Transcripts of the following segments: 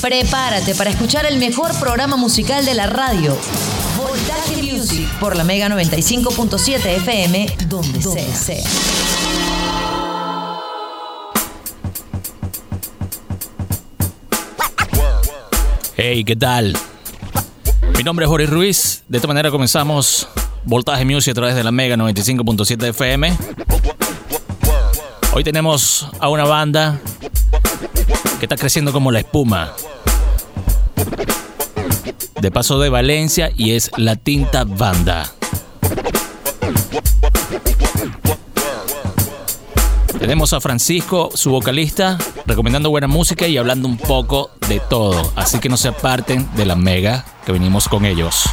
Prepárate para escuchar el mejor programa musical de la radio. Voltaje Music por la Mega 95.7 FM, donde, sea. Hey, ¿qué tal? Mi nombre es Jorge Ruiz. De esta manera comenzamos Voltaje Music a través de la Mega 95.7 FM. Hoy tenemos a una banda que está creciendo como la espuma. De paso de Valencia y es La Tinta Banda. Tenemos a Francisco, su vocalista, recomendando buena música y hablando un poco de todo. Así que no se aparten de la mega que venimos con ellos.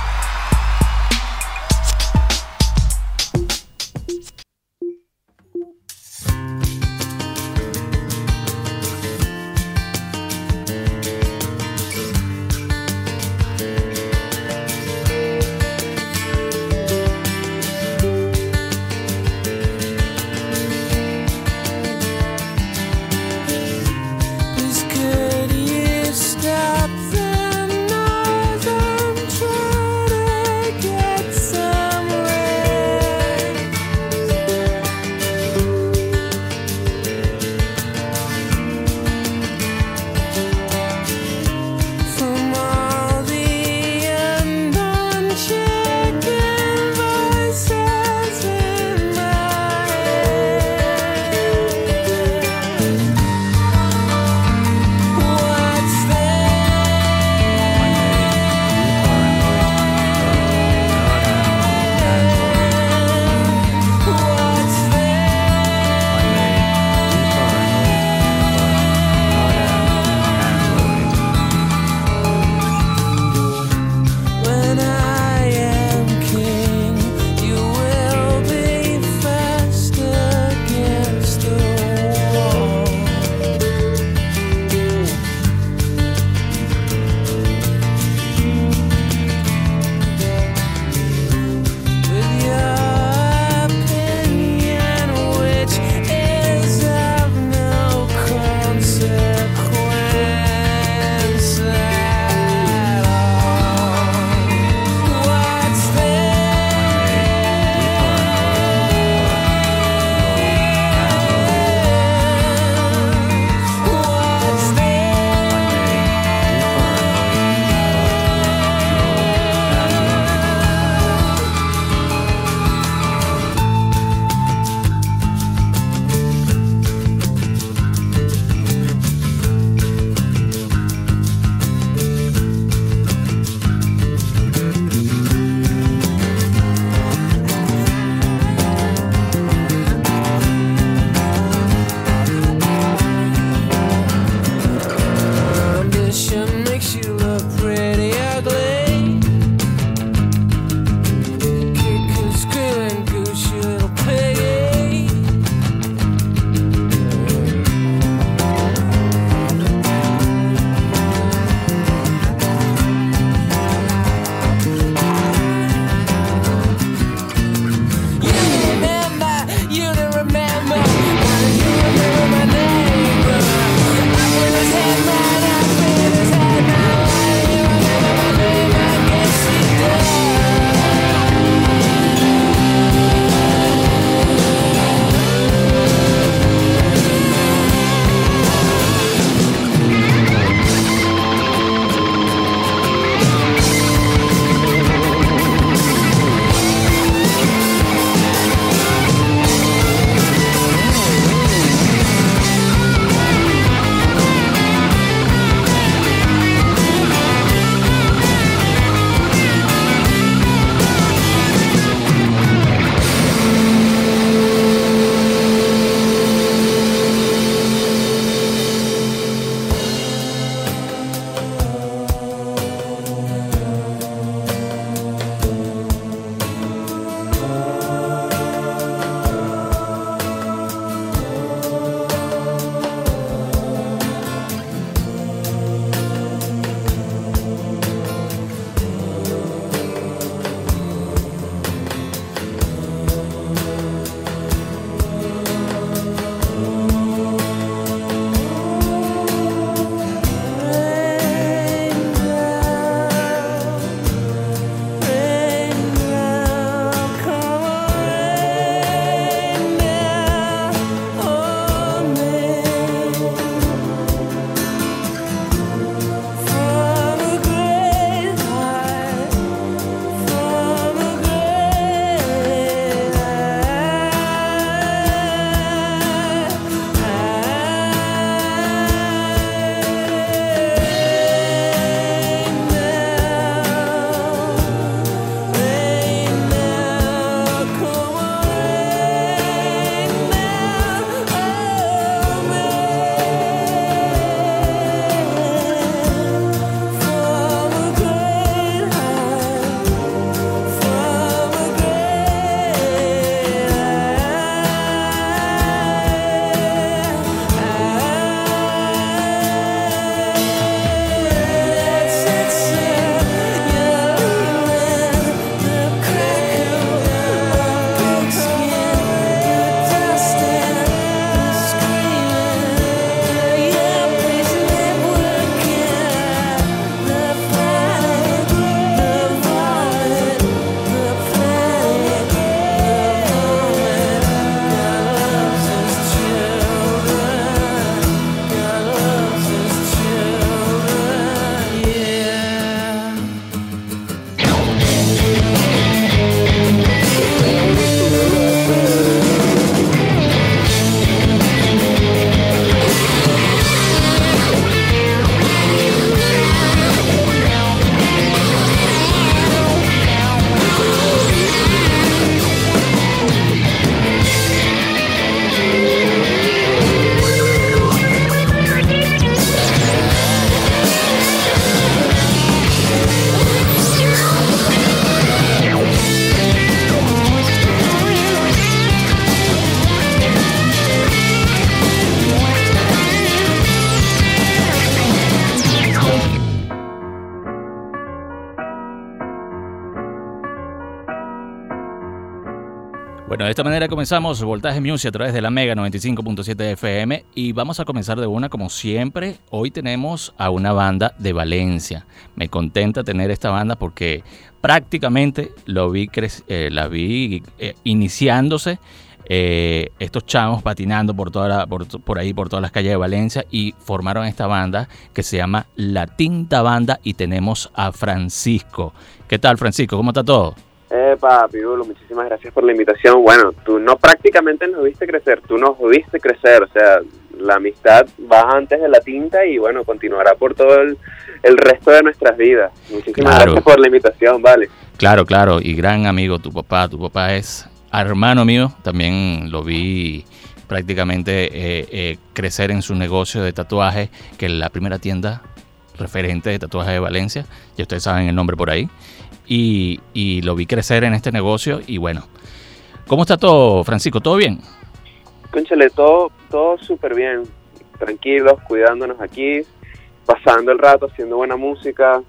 De esta manera comenzamos Voltaje Music a través de la Mega 95.7 FM y vamos a comenzar de una como siempre. Hoy tenemos a una banda de Valencia. Me contenta tener esta banda porque prácticamente lo vi eh, la vi eh, iniciándose eh, estos chavos patinando por, toda por, por, ahí, por todas las calles de Valencia y formaron esta banda que se llama La Tinta Banda y tenemos a Francisco. ¿Qué tal Francisco? ¿Cómo está todo? Eh, papi, muchísimas gracias por la invitación. Bueno, tú no prácticamente nos viste crecer, tú nos viste crecer, o sea, la amistad va antes de la tinta y bueno, continuará por todo el, resto de nuestras vidas. Muchísimas gracias por la invitación, vale. Claro, claro, y gran amigo tu papá, tu papá es hermano mío, también lo vi prácticamente eh, eh, crecer en su negocio de tatuaje, que es la primera tienda referente de tatuaje de Valencia, ya ustedes saben el nombre por ahí y, lo vi crecer en este negocio y bueno. ¿Cómo está todo, Francisco? ¿Todo bien? Conchale, todo, todo súper bien. Tranquilos, cuidándonos aquí, pasando el rato, haciendo buena música,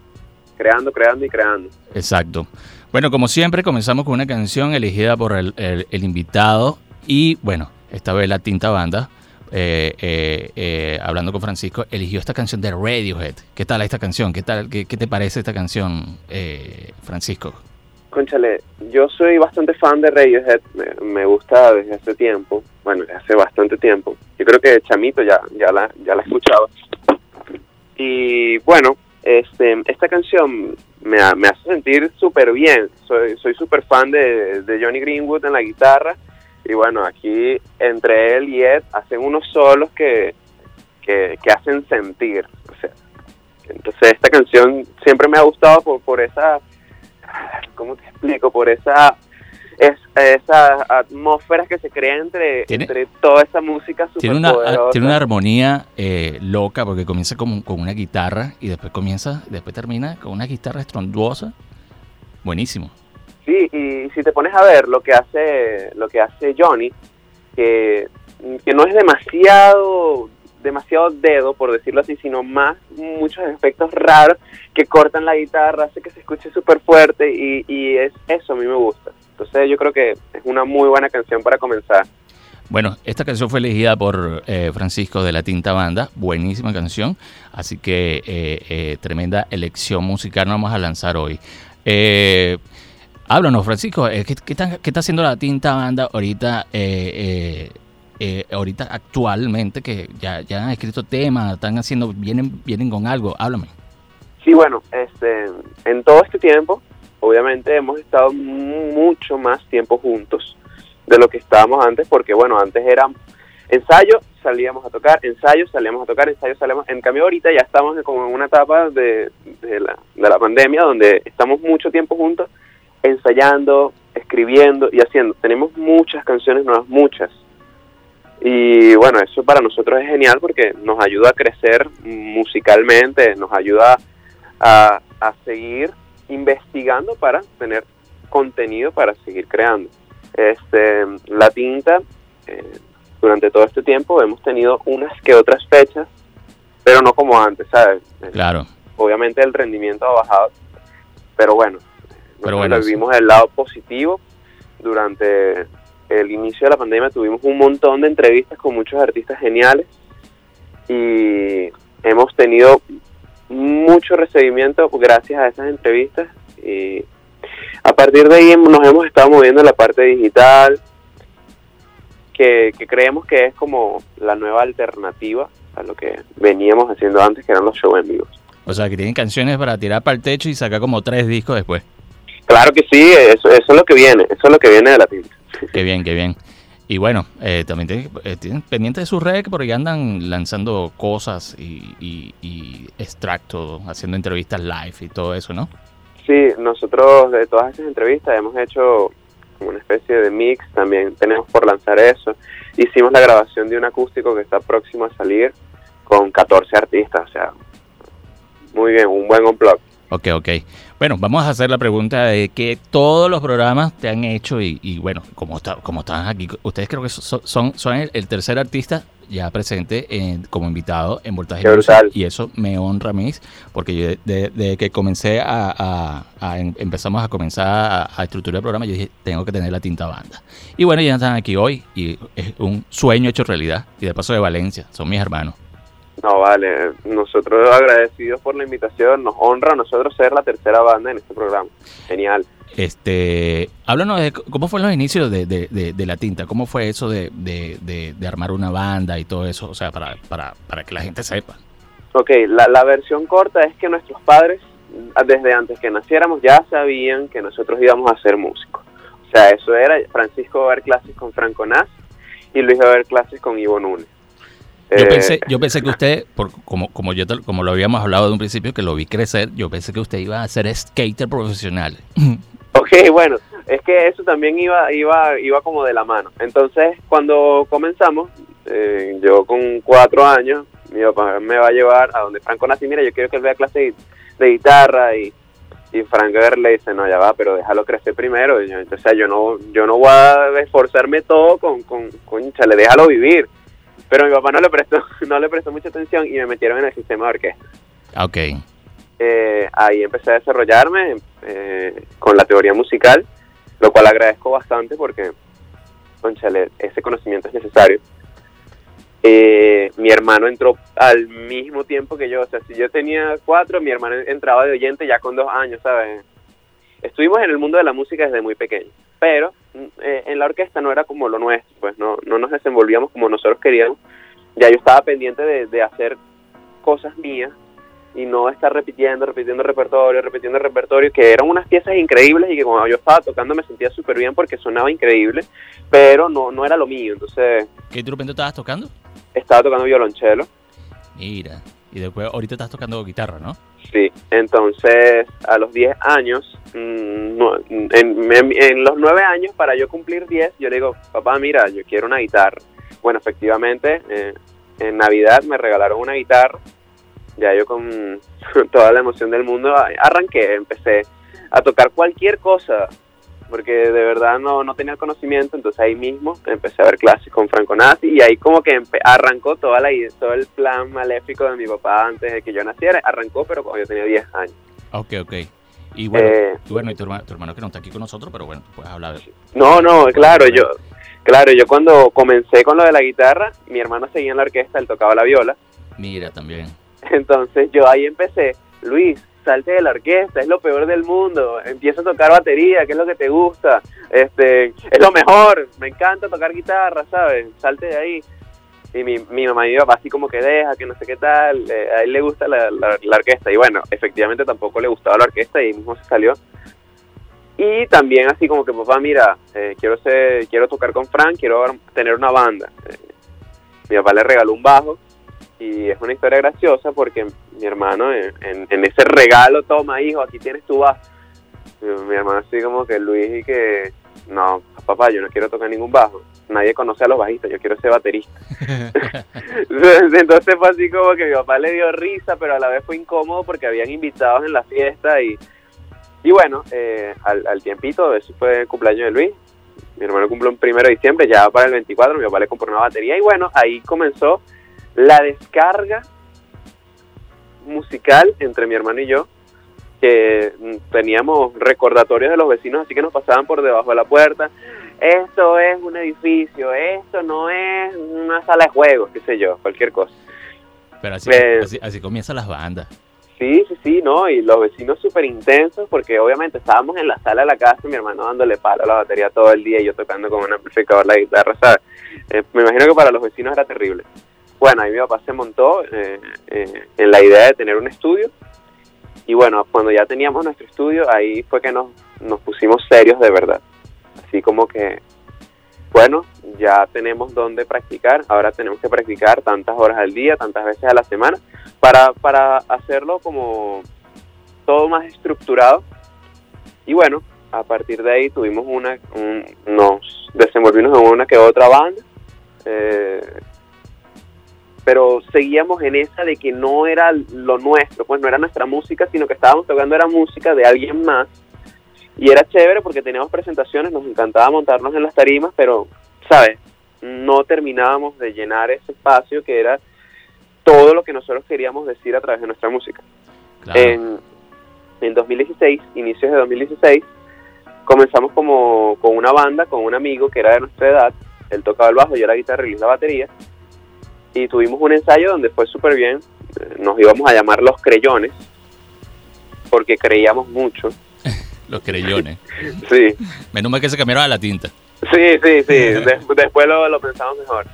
creando, creando y creando. Exacto. Bueno, como siempre, comenzamos con una canción elegida por el, el invitado y bueno, esta vez la Tinta Banda eh, eh, eh, hablando con Francisco, eligió esta canción de Radiohead. ¿Qué tal esta canción? ¿Qué, tal, qué, te parece esta canción, Francisco? Conchale, yo soy bastante fan de Radiohead, me, gusta desde hace tiempo, bueno, desde hace bastante tiempo. Yo creo que Chamito ya, ya, la, ya la escuchaba. Y bueno, este, esta canción me, me hace sentir súper bien. Soy súper fan de, de Johnny Greenwood en la guitarra y bueno, aquí entre él y Ed hacen unos solos que, que, hacen sentir. O sea, entonces esta canción siempre me ha gustado por, por esa, ¿cómo te explico? Por esa es, esa atmósfera que se crea entre, entre toda esa música super tiene una, tiene una armonía eh, loca porque comienza con, con, una guitarra y después comienza, después termina con una guitarra estronduosa. Buenísimo. Sí, y si te pones a ver lo que hace, lo que hace Johnny, que, que no es demasiado demasiado dedo, por decirlo así, sino más muchos efectos raros que cortan la guitarra, hace que se escuche súper fuerte y, y es eso a mí me gusta. Entonces yo creo que es una muy buena canción para comenzar. Bueno, esta canción fue elegida por eh, Francisco de la Tinta Banda, buenísima canción, así que eh, eh, tremenda elección musical nos vamos a lanzar hoy. Eh, Háblanos, Francisco, eh, ¿qué, qué, está, haciendo la tinta banda ahorita, eh, eh, ahorita actualmente, que ya, ya han escrito temas, están haciendo, vienen, vienen con algo? Háblame. Sí, bueno, este, en todo este tiempo, obviamente hemos estado mucho más tiempo juntos de lo que estábamos antes, porque bueno, antes era ensayo, salíamos a tocar, ensayo, salíamos a tocar, ensayo, salíamos. En cambio, ahorita ya estamos como en una etapa de, de, la, de la pandemia donde estamos mucho tiempo juntos ensayando, escribiendo y haciendo. Tenemos muchas canciones nuevas, muchas. Y bueno, eso para nosotros es genial porque nos ayuda a crecer musicalmente, nos ayuda a, seguir investigando para tener contenido para seguir creando. Este, la tinta, eh, durante todo este tiempo hemos tenido unas que otras fechas, pero no como antes, ¿sabes? Claro. Obviamente el rendimiento ha bajado, pero bueno, pero bueno, vivimos el lado positivo. Durante el inicio de la pandemia tuvimos un montón de entrevistas con muchos artistas geniales y hemos tenido mucho recibimiento gracias a esas entrevistas y a partir de ahí nos hemos estado moviendo en la parte digital que, que creemos que es como la nueva alternativa a lo que veníamos haciendo antes que eran los shows en vivo. O sea que tienen canciones para tirar para el techo y sacar como tres discos después. Claro que sí, eso, eso es lo que viene, eso es lo que viene de la tinta. Qué bien, qué bien. Y bueno, eh, también eh, tienen, pendiente de su red porque ya andan lanzando cosas y, y, extractos, haciendo entrevistas live y todo eso, ¿no? Sí, nosotros de todas esas entrevistas hemos hecho una especie de mix, también tenemos por lanzar eso. Hicimos la grabación de un acústico que está próximo a salir con 14 artistas, o sea, muy bien, un buen unplug. Ok, ok. Bueno, vamos a hacer la pregunta de que todos los programas te han hecho y, bueno, como, está, como están aquí, ustedes creo que son, son, el, tercer artista ya presente en- como invitado en Voltaje y eso me honra a mí porque yo de, de que comencé a, a- a em- empezamos a comenzar a, a estructurar el programa yo dije tengo que tener la tinta banda. Y bueno ya están aquí hoy y es un sueño hecho realidad. Y de paso de Valencia son mis hermanos No, vale, nosotros agradecidos por la invitación, nos honra a nosotros ser la tercera banda en este programa. Genial. Este, háblanos de cómo fueron los inicios de, de- de- de la tinta, cómo fue eso de, armar una banda y todo eso, o sea, para, para, para que la gente sepa. Ok, la, la versión corta es que nuestros padres, desde antes que naciéramos, ya sabían que nosotros íbamos a ser músicos. O sea, eso era, Francisco ver clases con Franco Nas y Luis a ver clases con Ivo Núñez. Yo Eh, pensé, yo pensé que usted, por, como, como, yo, te- como lo habíamos hablado de un principio, que lo vi crecer, yo pensé que usted iba a ser skater profesional. Ok, bueno, es que eso también iba, iba, iba como de la mano. Entonces, cuando comenzamos, eh, yo con cuatro años, mi papá me va a llevar a donde Franco nace, mira, yo quiero que él vea clase de, guitarra y, y Franco le dice, no, ya va, pero déjalo crecer primero. Y yo, o sea, yo no, yo no voy a esforzarme todo con, con, con chale, déjalo vivir. Pero mi papá no le prestó, no le prestó mucha atención y me metieron en el sistema de orquesta ok. eh, ahí empecé a desarrollarme eh, con la teoría musical, lo cual agradezco bastante porque, conchale, ese conocimiento es necesario. Eh, mi hermano entró al mismo tiempo que yo, o sea, si yo tenía cuatro, mi hermano entraba de oyente ya con dos años, ¿sabes? Estuvimos en el mundo de la música desde muy pequeño, pero mm, eh, en la orquesta no era como lo nuestro, pues no, no nos desenvolvíamos como nosotros queríamos. Ya yo estaba pendiente de, de hacer cosas mías y no estar repitiendo, repitiendo repertorio, repitiendo repertorio, que eran unas piezas increíbles y que cuando yo estaba tocando me sentía súper bien porque sonaba increíble, pero no, no era lo mío. Entonces ¿Qué instrumento estabas tocando? estaba tocando violonchelo, Mira. Y después, ahorita estás tocando guitarra, ¿no? sí. Entonces a los 10 años, mm, no, en, en- en los 9 años, para yo cumplir 10, yo le digo, papá, mira, yo quiero una guitarra. Bueno, efectivamente, eh, en Navidad me regalaron una guitarra ya yo con toda la emoción del mundo arranqué, empecé a tocar cualquier cosa, porque de verdad no, no tenía conocimiento, entonces ahí mismo empecé a ver clases con Franco Nazi y ahí como que arrancó toda la idea- todo el plan maléfico de mi papá antes de que yo naciera, arrancó pero cuando yo tenía 10 años. Ok, ok. Y bueno, Eh, bueno, y tu hermano, tu hermano que no está aquí con nosotros, pero bueno, puedes hablar. No, no, claro, yo claro, yo cuando comencé con lo de la guitarra, mi hermano seguía en la orquesta, él tocaba la viola, Mira, también. Entonces yo ahí empecé, Luis, salte de la orquesta, es lo peor del mundo, empieza a tocar batería, que es lo que te gusta, este, es lo mejor, me encanta tocar guitarra, ¿sabes? Salte de ahí. Y mi, mi mamá y mi papá así como que deja, que no sé qué tal, eh, a él le gusta la, la- la orquesta. Y bueno, efectivamente tampoco le gustaba la orquesta y mismo se salió. Y también así como que papá, mira, eh, quiero ser, quiero tocar con Frank, quiero tener una banda. Eh, mi papá le regaló un bajo y es una historia graciosa porque mi hermano en, en- en ese regalo, toma hijo, aquí tienes tu bajo. Mi hermano así como que Luis y que, no, papá, yo no quiero tocar ningún bajo. Nadie conoce a los bajistas, yo quiero ser baterista. Entonces fue así como que mi papá le dio risa, pero a la vez fue incómodo porque habían invitados en la fiesta y, y bueno, eh, al, al tiempito, eso fue el cumpleaños de Luis. Mi hermano cumple un primero de diciembre, ya para el 24, mi papá le compró una batería y bueno, ahí comenzó la descarga musical entre mi hermano y yo, que mm, teníamos recordatorios de los vecinos, así que nos pasaban por debajo de la puerta. Esto es un edificio, esto no es una sala de juegos, qué sé yo, cualquier cosa. Pero así, Eh, así, así comienzan las bandas. Sí, sí, sí, ¿no? Y los vecinos súper intensos, porque obviamente estábamos en la sala de la casa, mi hermano dándole palo a la batería todo el día y yo tocando con un amplificador la guitarra, ¿sabes? Eh, me imagino que para los vecinos era terrible. Bueno, ahí mi papá se montó eh, eh, en la idea de tener un estudio. Y bueno, cuando ya teníamos nuestro estudio, ahí fue que nos, nos pusimos serios de verdad. Así como que, bueno, ya tenemos dónde practicar, ahora tenemos que practicar tantas horas al día, tantas veces a la semana, para, para hacerlo como todo más estructurado. Y bueno, a partir de ahí tuvimos una, un- nos desenvolvimos en una que otra banda, eh, pero seguíamos en esa de que no era lo nuestro, pues no era nuestra música, sino que estábamos tocando era música de alguien más. Y era chévere porque teníamos presentaciones, nos encantaba montarnos en las tarimas, pero, ¿sabes? no terminábamos de llenar ese espacio que era todo lo que nosotros queríamos decir a través de nuestra música. En, en 2016, inicios de 2016, comenzamos como con una banda, con un amigo que era de nuestra edad, él tocaba el bajo, yo la guitarra y la batería, y tuvimos un ensayo donde fue súper bien, nos íbamos a llamar Los Creyones, porque creíamos mucho. Los creyones. sí. Menos mal que se cambiaron a la tinta. Sí, sí, sí. después lo, lo pensamos mejor.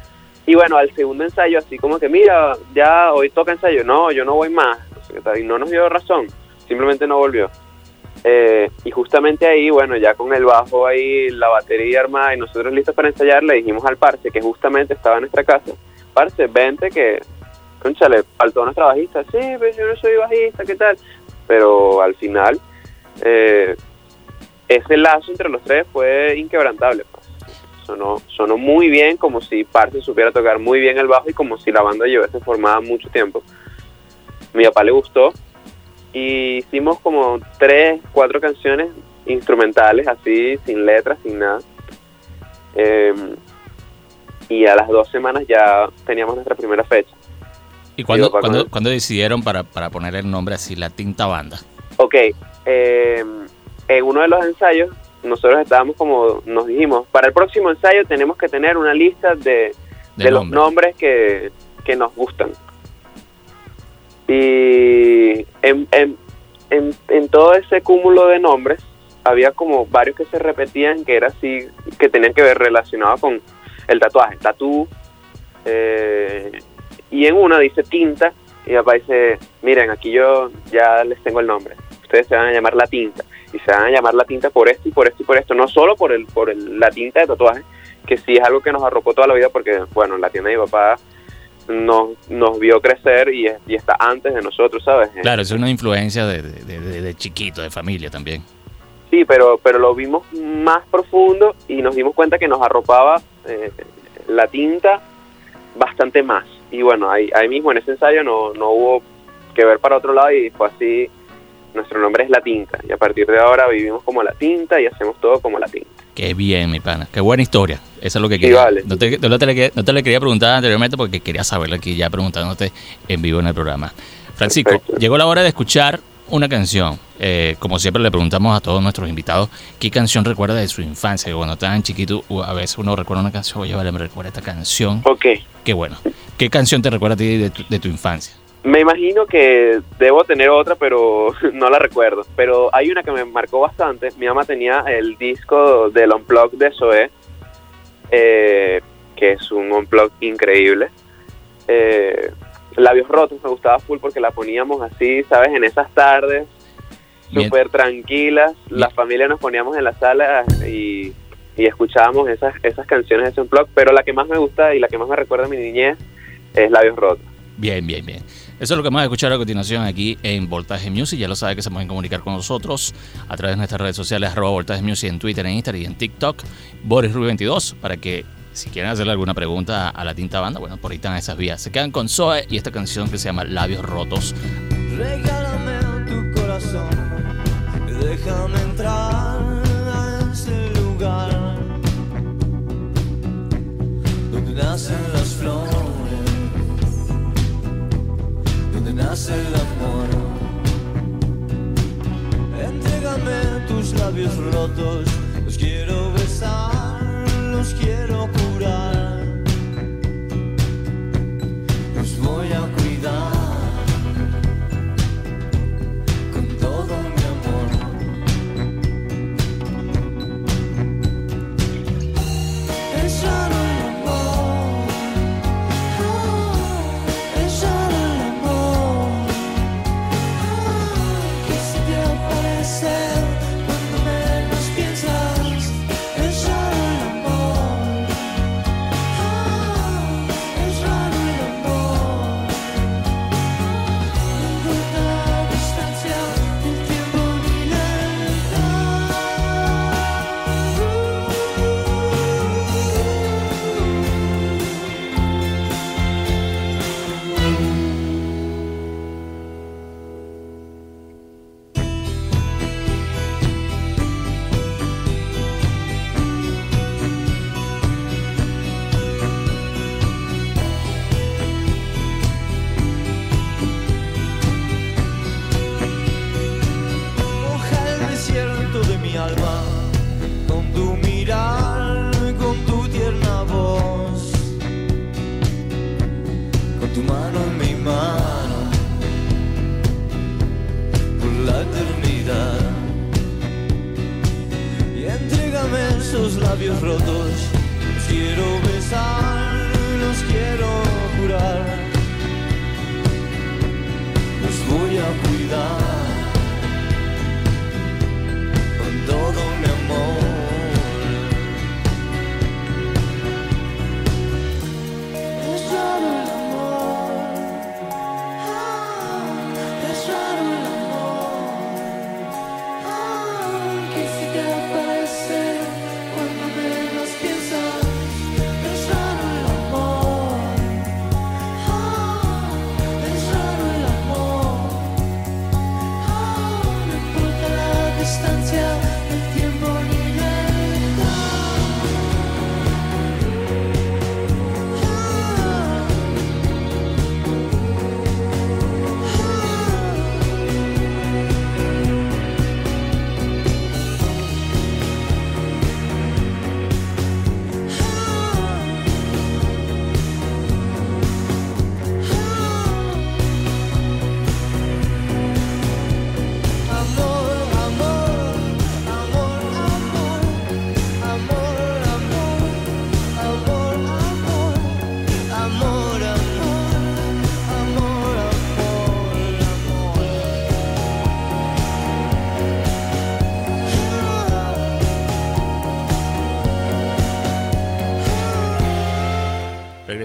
Y bueno, al segundo ensayo, así como que, mira, ya hoy toca ensayo. No, yo no voy más. Y no nos dio razón. Simplemente no volvió. Eh, y justamente ahí, bueno, ya con el bajo ahí, la batería armada y nosotros listos para ensayar, le dijimos al Parce, que justamente estaba en nuestra casa, Parce, vente que, conchale, faltó nuestra bajista. Sí, pero yo no soy bajista, ¿qué tal? Pero al final, eh, ese lazo entre los tres fue inquebrantable. Pues. Sonó, sonó muy bien, como si Parce supiera tocar muy bien el bajo y como si la banda llevase formada mucho tiempo. Mi papá le gustó y hicimos como tres, cuatro canciones instrumentales, así, sin letras, sin nada. Em, y a las dos semanas ya teníamos nuestra primera fecha. ¿Y cuándo, cuando, decidieron para, para poner el nombre así, La Tinta Banda? Ok, eh, en uno de los ensayos nosotros estábamos como, nos dijimos, para el próximo ensayo tenemos que tener una lista de, de, los nombres que, que, nos gustan. Y en, en, en, todo ese cúmulo de nombres había como varios que se repetían que era así, que tenían que ver relacionado con el tatuaje, tatú. Eh, y en una dice tinta y aparece, miren, aquí yo ya les tengo el nombre. Ustedes se van a llamar la tinta y se van a llamar la tinta por esto y por esto y por esto, no solo por el por el, la tinta de tatuaje, que sí es algo que nos arropó toda la vida porque, bueno, la tienda de mi papá nos, nos vio crecer y, y está antes de nosotros, ¿sabes? Claro, es una influencia de, chiquito, de familia también. Sí, pero, pero lo vimos más profundo y nos dimos cuenta que nos arropaba eh, la tinta bastante más. Y bueno, ahí, ahí mismo en ese ensayo no, no hubo que ver para otro lado y fue así nuestro nombre es La Tinta y a partir de ahora vivimos como La Tinta y hacemos todo como La Tinta. Qué bien, mi pana. Qué buena historia. Eso es lo que quería. no, te, no, te, le quería preguntar anteriormente porque quería saberlo aquí ya preguntándote en vivo en el programa. Francisco, llegó la hora de escuchar una canción. Eh, como siempre le preguntamos a todos nuestros invitados qué canción recuerda de su infancia. Que cuando estaban chiquitos, a veces uno recuerda una canción, oye, vale, me recuerda esta canción. Ok. Qué bueno. ¿Qué canción te recuerda a ti de de tu infancia? Me imagino que debo tener otra, pero no la recuerdo. Pero hay una que me marcó bastante. Mi mamá tenía el disco del Unplug de Zoe, eh, que es un Unplug increíble. Eh, Labios Rotos me gustaba full porque la poníamos así, ¿sabes? En esas tardes, súper tranquilas. La familia nos poníamos en la sala y, y escuchábamos esas, esas canciones de ese Unplug. Pero la que más me gusta y la que más me recuerda a mi niñez es Labios Rotos. Bien, bien, bien. Eso es lo que vamos a escuchar a continuación aquí en Voltaje Music. Ya lo sabe que se pueden comunicar con nosotros a través de nuestras redes sociales, arroba Voltaje Music en Twitter, en Instagram y en TikTok, Boris Rubio 22, para que si quieren hacerle alguna pregunta a la tinta banda, bueno, por ahí están esas vías. Se quedan con Zoe y esta canción que se llama Labios Rotos. Regálame tu corazón, déjame entrar a ese lugar donde nacen las flores nace el amor. Entrégame tus labios rotos, los quiero besar, los quiero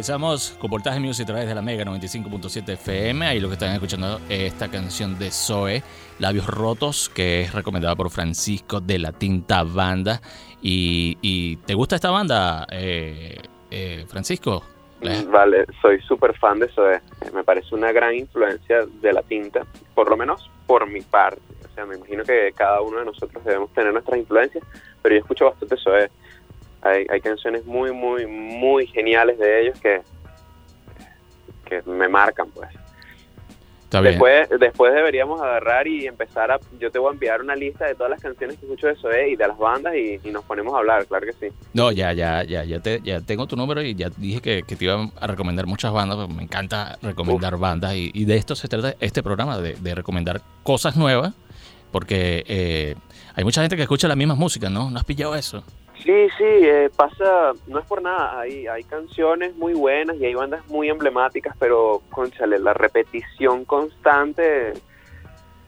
Regresamos con Voltaje Music a través de la Mega 95.7 FM. Ahí lo que están escuchando es esta canción de Zoe, Labios Rotos, que es recomendada por Francisco de la Tinta Banda. ¿Y, y te gusta esta banda, eh, eh, Francisco? La- Vale, soy súper fan de eh. Me parece una gran influencia de la tinta, por lo menos por mi parte. O sea, me imagino que cada uno de nosotros debemos tener nuestras influencias, pero yo escucho bastante eso. Hay, hay canciones muy, muy, muy geniales de ellos que, que me marcan, pues. Está bien. Después, después deberíamos agarrar y empezar a... Yo te voy a enviar una lista de todas las canciones que escucho de Zoé y de las bandas y, y nos ponemos a hablar, claro que sí. No, ya, ya, ya, ya, te, ya tengo tu número y ya dije que, que te iba a recomendar muchas bandas, porque me encanta recomendar bandas y, y de esto se trata este programa, de, de recomendar cosas nuevas, porque eh, hay mucha gente que escucha la misma música, ¿no? ¿No has pillado eso? Sí, sí, eh, pasa, no es por nada, hay, hay canciones muy buenas y hay bandas muy emblemáticas, pero, conchale, la repetición constante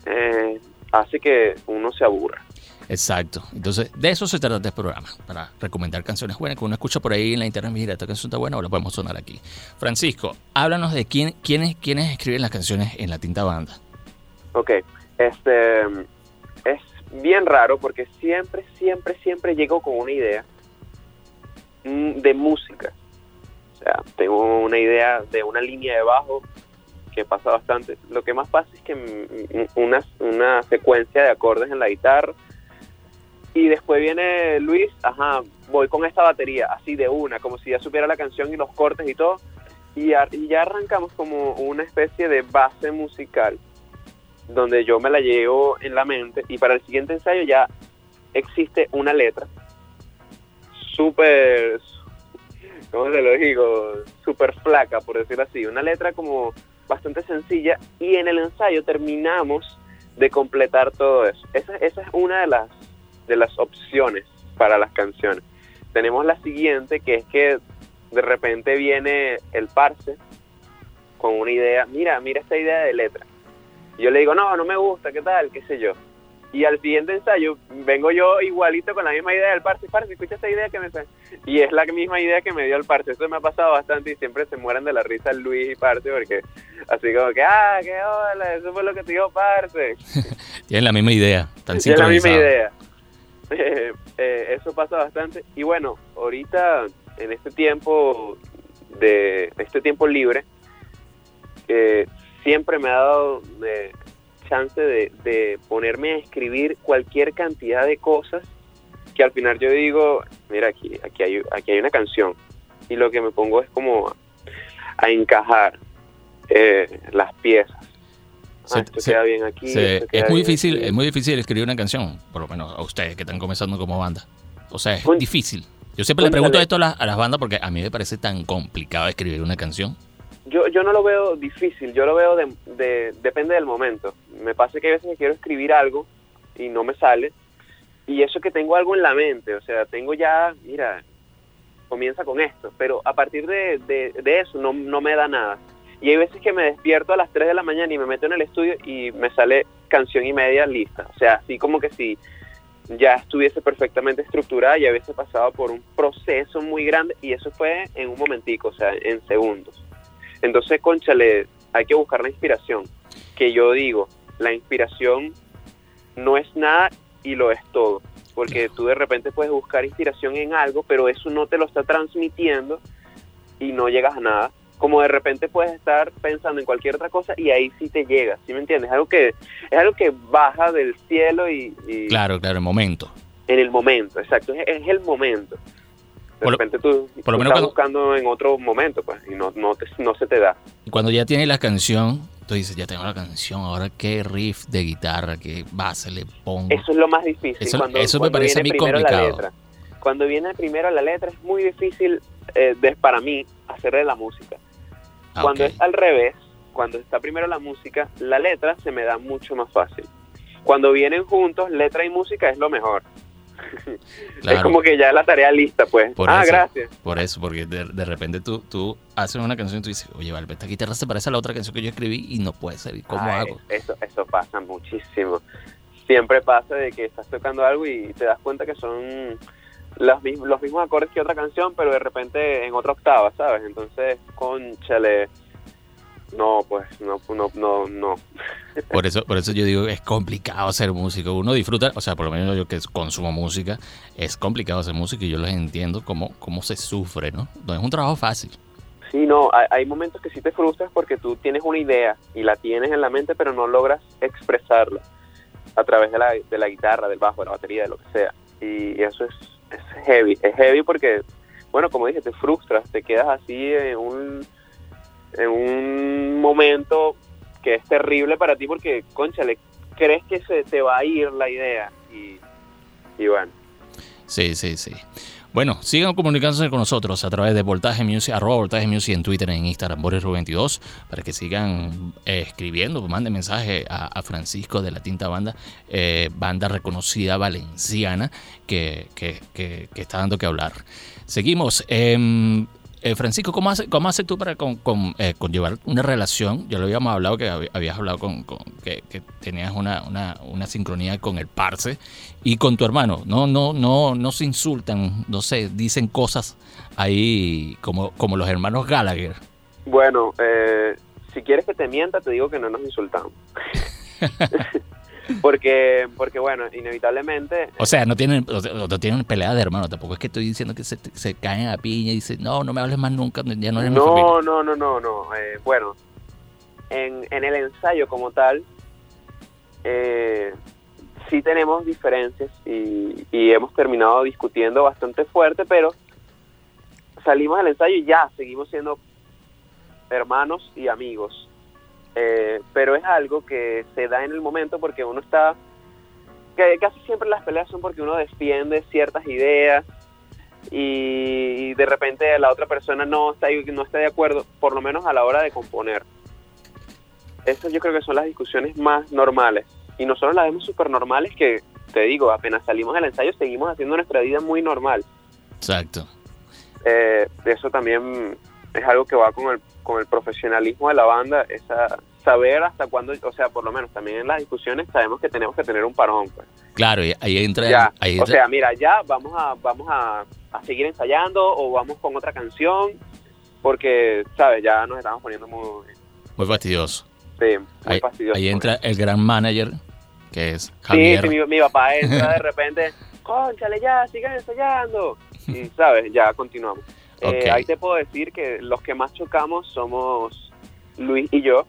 eh, hace que uno se aburra. Exacto. Entonces, de eso se trata este programa, para recomendar canciones buenas que uno escucha por ahí en la internet. Mira, esta canción está buena, ahora podemos sonar aquí. Francisco, háblanos de quién, quiénes, quiénes escriben las canciones en la tinta banda. Ok, este es bien raro porque siempre, siempre, siempre llego con una idea mm, de música. O sea, tengo una idea de una línea de bajo que pasa bastante. Lo que más pasa es que mm, una, una secuencia de acordes en la guitarra y después viene Luis, ajá, voy con esta batería, así de una, como si ya supiera la canción y los cortes y todo. Y, y ya arrancamos como una especie de base musical donde yo me la llevo en la mente y para el siguiente ensayo ya existe una letra súper, ¿cómo se lo digo? Súper flaca, por decirlo así. Una letra como bastante sencilla y en el ensayo terminamos de completar todo eso. Esa, esa es una de las, de las opciones para las canciones. Tenemos la siguiente que es que de repente viene el parse con una idea, mira, mira esta idea de letra. Y yo le digo, no, no me gusta, ¿qué tal? ¿Qué sé yo? Y al siguiente ensayo vengo yo igualito con la misma idea del parche, parce, escucha esa idea que me sale. Y es la misma idea que me dio el parche. Eso me ha pasado bastante y siempre se mueren de la risa Luis y Parce porque así como que, ah, qué hola, eso fue lo que te dijo Parce. Tienen la misma idea, tan Es la misma idea. Eh, eh, eso pasa bastante. Y bueno, ahorita, en este tiempo de este tiempo libre, eh, siempre me ha dado eh, chance de, de ponerme a escribir cualquier cantidad de cosas que al final yo digo, mira, aquí, aquí, hay, aquí hay una canción. Y lo que me pongo es como a, a encajar eh, las piezas. Se- Ah, se- queda bien aquí. Se- esto queda es muy bien difícil, aquí. es muy difícil escribir una canción, por lo menos a ustedes que están comenzando como banda. O sea, es Cuen- difícil. Yo siempre le pregunto esto a las, a las bandas porque a mí me parece tan complicado escribir una canción. Yo, yo no lo veo difícil, yo lo veo de, de- depende del momento. Me pasa que hay veces que quiero escribir algo y no me sale. Y eso que tengo algo en la mente, o sea, tengo ya, mira, comienza con esto, pero a partir de, de- eso no, no me da nada. Y hay veces que me despierto a las 3 de la mañana y me meto en el estudio y me sale canción y media lista. O sea, así como que si ya estuviese perfectamente estructurada y hubiese pasado por un proceso muy grande y eso fue en un momentico, o sea, en segundos. Entonces, conchale, hay que buscar la inspiración. Que yo digo, la inspiración no es nada y lo es todo. Porque tú de repente puedes buscar inspiración en algo, pero eso no te lo está transmitiendo y no llegas a nada. Como de repente puedes estar pensando en cualquier otra cosa y ahí sí te llega, ¿sí me entiendes? Es algo que, es algo que baja del cielo y, y Claro, claro, el momento. en el momento, exacto, es, es el momento. De Por repente tú, por lo tú menos estás cuando- buscando en otro momento, pues, y no, no, te- no se te da. Y Cuando ya tienes la canción, tú dices, ya tengo la canción, ahora qué riff de guitarra, qué base le pongo. Eso es lo más difícil. Eso- cuando, eso me cuando parece a viene mí primero la complicado. letra. Cuando viene primero la letra es muy difícil eh, de- para mí hacerle la música. Ah, Cuando es al revés, cuando está primero la música, la letra se me da mucho más fácil. Cuando vienen juntos, letra y música es lo mejor. Es como que ya la tarea lista, pues. Por ah, eso. gracias. Por eso, porque de, de repente tú, tú haces una canción y tú dices, oye, vale, esta guitarra se parece a la otra canción que yo escribí y no puede ser. ¿Y ¿Cómo hago? Eso, eso pasa muchísimo. Siempre pasa de que estás tocando algo y te das cuenta que son los mismos, los mismos acordes que otra canción, pero de repente en otra octava, ¿sabes? Entonces, conchale. No, pues, no, no, no, no. Por eso, por eso yo digo, es complicado ser músico. Uno disfruta, o sea, por lo menos yo que consumo música, es complicado hacer música y yo los entiendo cómo, cómo se sufre, ¿no? No es un trabajo fácil. Sí, no, hay, hay momentos que sí te frustras porque tú tienes una idea y la tienes en la mente, pero no logras expresarla a través de la, de la guitarra, del bajo, de la batería, de lo que sea. Y eso es, es heavy, es heavy porque, bueno, como dije, te frustras, te quedas así en un, en un momento que es terrible para ti porque, conchale, crees que se te va a ir la idea y, y bueno. Sí, sí, sí. Bueno, sigan comunicándose con nosotros a través de Voltaje Music, arroba Voltaje Music en Twitter, en Instagram, Boris 22 para que sigan eh, escribiendo, manden mensaje a, Francisco de la Tinta Banda, eh, banda reconocida valenciana que, que- que- que está dando que hablar. Seguimos. em, eh, Francisco, ¿cómo haces cómo hace tú para con, con, eh, conllevar una relación? Ya lo habíamos hablado, que hab- habías hablado con, con- que, que tenías una, una, una sincronía con el parce y con tu hermano. No, no, no, no se insultan, no sé, dicen cosas ahí como, como los hermanos Gallagher. Bueno, eh, si quieres que te mienta, te digo que no nos insultamos. porque, porque bueno, inevitablemente, O sea, no tienen, no tienen pelea de hermano. Tampoco es que estoy diciendo que se, se caen a piña y dicen, no, no me hables más nunca, ya no eres mi familia. no, no, no, no, no. eh, bueno, en, en el ensayo como tal, eh, sí tenemos diferencias y, y hemos terminado discutiendo bastante fuerte, pero salimos del ensayo y ya seguimos siendo hermanos y amigos. Eh, pero es algo que se da en el momento porque uno está que casi siempre las peleas son porque uno defiende ciertas ideas y de repente la otra persona no está no está de acuerdo, por lo menos a la hora de componer. Esas yo creo que son las discusiones más normales. Y nosotros las vemos súper normales que, te digo, apenas salimos del ensayo seguimos haciendo nuestra vida muy normal. Exacto. Eh, eso también es algo que va con el, con el profesionalismo de la banda, esa saber hasta cuándo, o sea, por lo menos también en las discusiones sabemos que tenemos que tener un parón. Pues. Claro, y ahí entra, Ya, ahí o sea, mira, ya vamos a vamos a, a seguir ensayando o vamos con otra canción porque, sabes, ya nos estamos poniendo muy, muy fastidioso. sí, muy Ahí, fastidiosos. ahí entra el gran manager, que es Sí, Javier. sí, mi, mi papá entra de repente, conchale ya, sigan ensayando. Y, sabes, ya continuamos. Eh, ahí te puedo decir que los que más chocamos somos Luis y yo.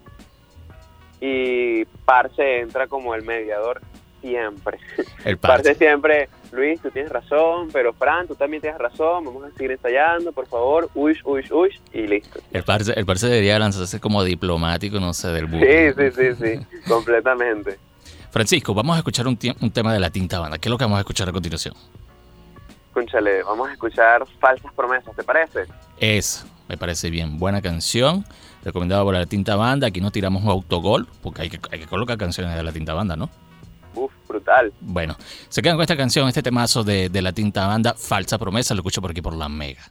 Y Parce entra como el mediador siempre. el Parce parce. siempre, Luis, tú tienes razón, pero Fran, tú también tienes razón, vamos a seguir ensayando, por favor, uy, uy, uy, y listo. El parce, el parce debería lanzarse como diplomático, no sé, del Sí, buque. sí, sí, sí, completamente. Francisco, vamos a escuchar un tema de la tinta banda. ¿Qué es lo que vamos a escuchar a continuación? Conchale, vamos a escuchar Falsas Promesas, ¿te parece? Es, me parece bien, buena canción, recomendada por la tinta banda. Aquí no tiramos un autogol, porque hay que, hay que colocar canciones de la tinta banda, ¿no? Uf, brutal. Bueno, se quedan con esta canción, este temazo de, de la tinta banda, Falsa Promesa, lo escucho por aquí por la Mega.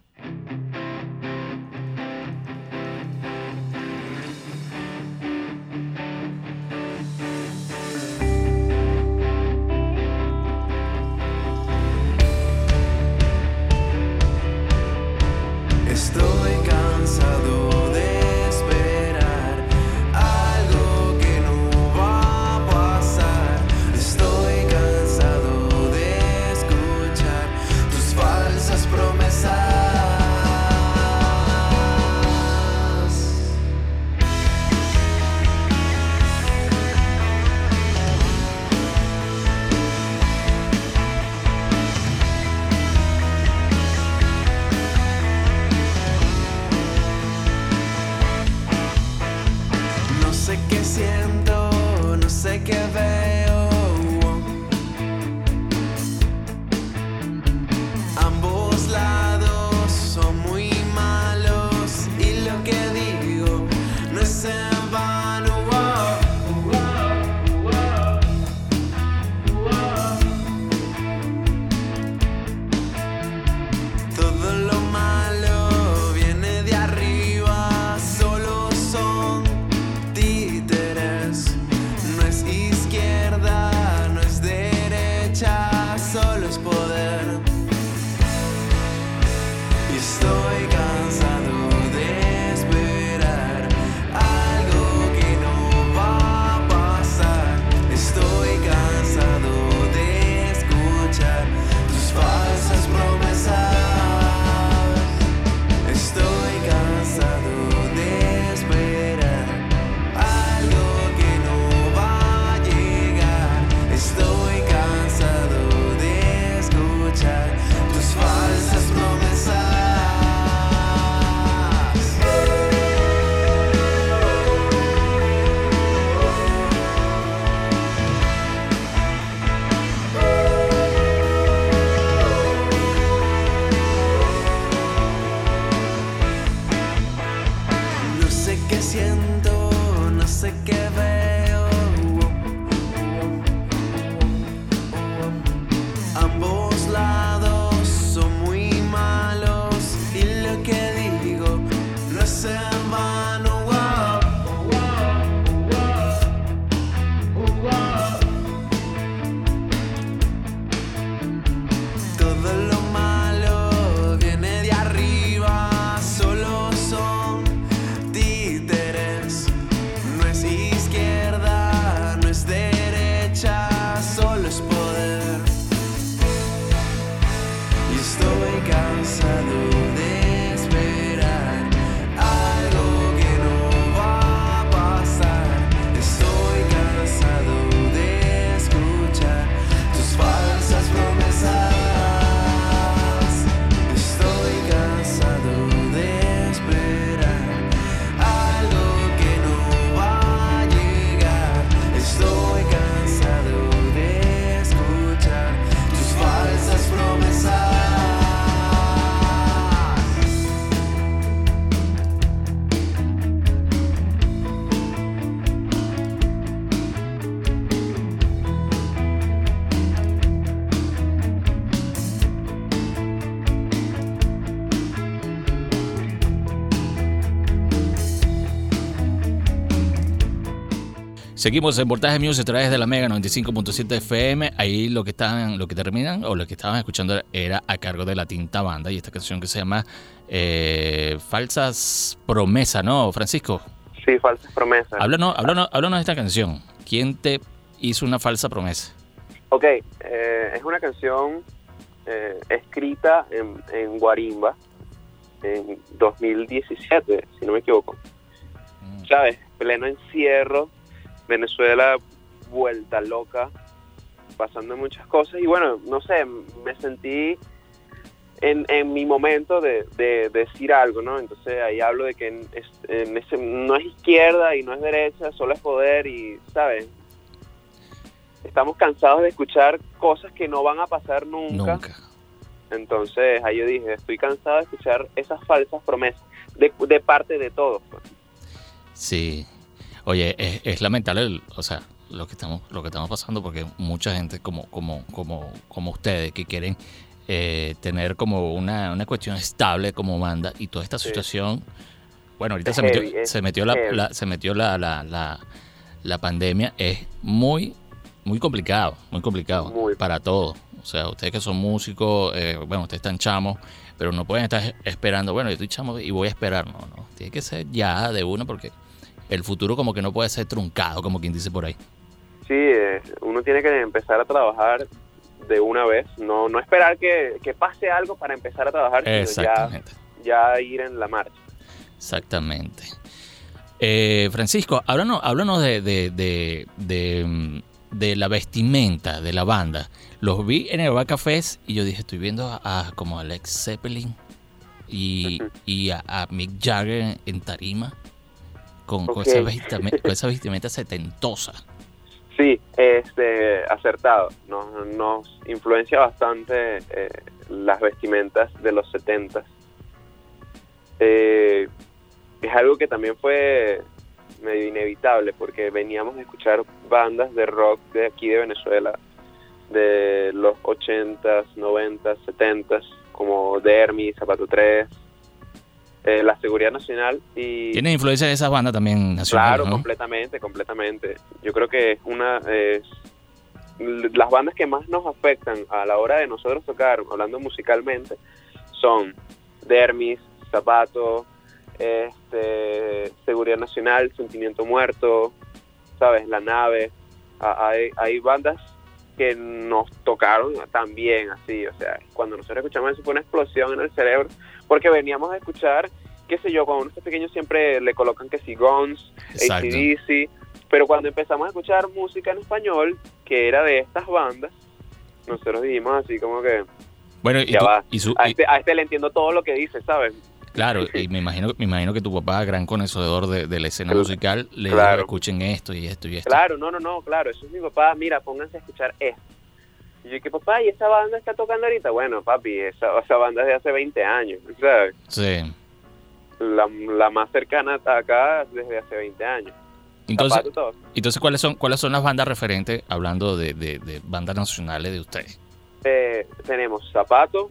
Seguimos en Voltaje Music a través de la Mega 95.7 FM. Ahí lo que estaban, lo que terminan o lo que estaban escuchando era a cargo de la Tinta Banda y esta canción que se llama eh, Falsas Promesas, ¿no, Francisco? Sí, falsas promesas. Háblanos, háblanos, háblanos de esta canción. ¿Quién te hizo una falsa promesa? Ok, eh, es una canción eh, escrita en, en Guarimba en 2017, si no me equivoco. ¿Sabes? Pleno encierro, Venezuela vuelta loca, pasando muchas cosas y bueno, no sé, me sentí en, en mi momento de, de decir algo, ¿no? Entonces ahí hablo de que en, es- en ese, no es izquierda y no es derecha, solo es poder y, ¿sabes? Estamos cansados de escuchar cosas que no van a pasar nunca. Nunca. Entonces ahí yo dije, estoy cansado de escuchar esas falsas promesas de, de parte de todos. pues. Sí. Oye, es, es lamentable, el- o sea, lo que estamos, lo que estamos pasando, porque mucha gente como, como, como, como ustedes que quieren eh, tener como una, una cuestión estable como banda y toda esta Sí. situación, bueno, ahorita se metió, heavy, se metió la, se metió la, la, la, pandemia, es muy, muy complicado, muy complicado Muy. para todos. O sea, ustedes que son músicos, eh, bueno, ustedes están chamos, pero no pueden estar esperando, bueno, yo estoy chamo y voy a esperar, no, no, tiene que ser ya de una porque el futuro como que no puede ser truncado, como quien dice por ahí. Sí, eh, uno tiene que empezar a trabajar de una vez, no, no esperar que, que pase algo para empezar a trabajar, sino ya, Exactamente, ya ir en la marcha. exactamente. Eh, Francisco, háblanos, háblanos de, de, de, de, mm, de la vestimenta de la banda. Los vi en el Vaca Fest y yo dije, estoy viendo a, a como a Alex Zeppelin y, y a, a Mick Jagger en tarima con, con Ok. esa vestimenta, con esa vestimenta setentosa. Sí, este, acertado. Nos, nos influencia bastante eh, las vestimentas de los 70 eh, Es algo que también fue medio inevitable porque veníamos a escuchar bandas de rock de aquí de Venezuela de los 80s, 90s, 70s como Dermy, Zapato 3, eh, la Seguridad Nacional y Tiene influencia de esas bandas también nacionales, Claro, ¿no? completamente, completamente. Yo creo que es una es l- las bandas que más nos afectan a la hora de nosotros tocar, hablando musicalmente, son Dermis, Zapato, este, Seguridad Nacional, Sentimiento Muerto, sabes, La Nave. Hay, hay bandas que nos tocaron también así, o sea, cuando nosotros escuchamos eso fue una explosión en el cerebro, porque veníamos a escuchar, qué sé yo, cuando uno está pequeño siempre le colocan que si Guns. ACDC, pero cuando empezamos a escuchar música en español, que era de estas bandas, nosotros dijimos así como que, Bueno, y, ya tú- va, y su- a y- este, a este le entiendo todo lo que dice, ¿sabes? claro, y me imagino, me imagino que tu papá, gran conocedor de, de la escena Claro. musical, le Claro. escuchen esto y esto y esto. Claro, no, no, no, claro, eso es mi papá, mira, pónganse a escuchar esto. Y yo dije, papá, ¿y esa banda está tocando ahorita? Bueno, papi, esa, esa banda es de hace 20 años, ¿sabes? Sí. La, la más cercana hasta acá desde hace 20 años. Entonces, entonces ¿cuáles son cuáles son las bandas referentes hablando de, de- de bandas nacionales de ustedes? Eh, tenemos Zapato,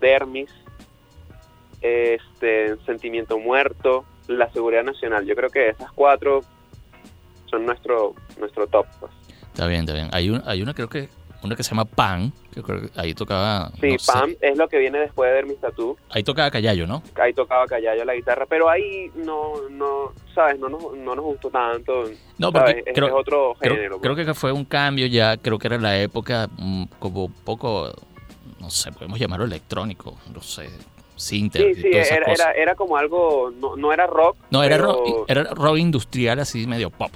Dermis, este, Sentimiento Muerto, La Seguridad Nacional. Yo creo que esas cuatro son nuestro nuestro top. pues. Está bien, está bien. Hay un, hay una creo que una que se llama Pan, que creo que ahí tocaba Sí, no sé, Pam es lo que viene después de Tattoo. ahí tocaba Callayo, ¿no? Ahí tocaba Callayo la guitarra, pero ahí no, no, ¿sabes? No nos, no nos gustó tanto. No, porque Es- creo, es otro género. creo que fue un cambio ya, creo que era la época mm, como un poco, no sé, podemos llamarlo electrónico, no sé, Sinter Sí, y sí, todas esas era, cosas. era, era como algo, no, no era rock. no, era rock, era rock industrial así medio pop.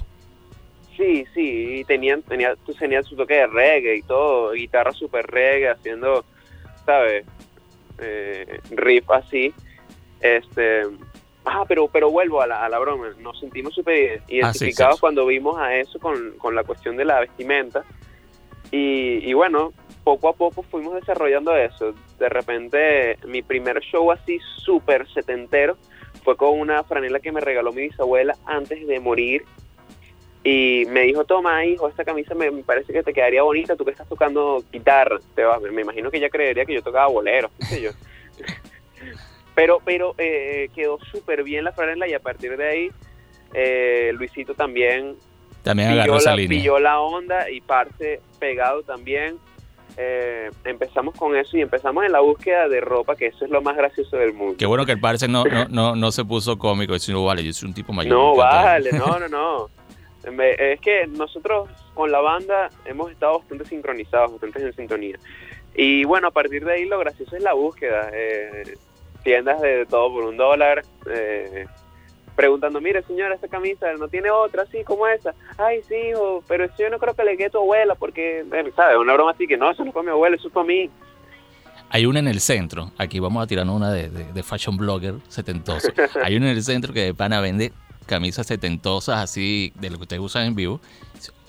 Sí, sí, y tenían, tenía, tú tenías su toque de reggae y todo, guitarra super reggae, haciendo, ¿sabes? Eh, riff así. Este, ah, pero, pero vuelvo a la, a la broma, nos sentimos súper identificados Ah, sí. cuando vimos a eso con, con la cuestión de la vestimenta. Y, y bueno, poco a poco fuimos desarrollando eso. De repente, mi primer show así súper setentero fue con una franela que me regaló mi bisabuela antes de morir y me dijo, toma hijo, esta camisa me, me parece que te quedaría bonita, tú que estás tocando guitarra, te vas, me imagino que ella creería que yo tocaba boleros, qué sé yo. pero pero eh, quedó súper bien la franela y a partir de ahí eh, Luisito también También agarró pilló esa la, línea. pilló la onda y parte pegado también. Eh, empezamos con eso y empezamos en la búsqueda de ropa, que eso es lo más gracioso del mundo. Qué bueno que el parce no, no, no, no se puso cómico, sino vale, yo soy un tipo mayor. No, me encanta". vale, no, no, no. Es que nosotros con la banda hemos estado bastante sincronizados, bastante en sintonía. Y bueno, a partir de ahí lo gracioso es la búsqueda. eh, tiendas de todo por un dólar, eh, preguntando, mire señora, esta camisa no tiene otra así como esa. Ay, sí, hijo, pero eso yo no creo que le quede a tu abuela porque, ¿sabes? Una broma así que no, eso no es para mi abuela, eso es para mí. Hay una en el centro, aquí vamos a tirar una de, de, de fashion blogger setentoso. Hay una en el centro que de pana vende camisas setentosas así de lo que ustedes usan en vivo.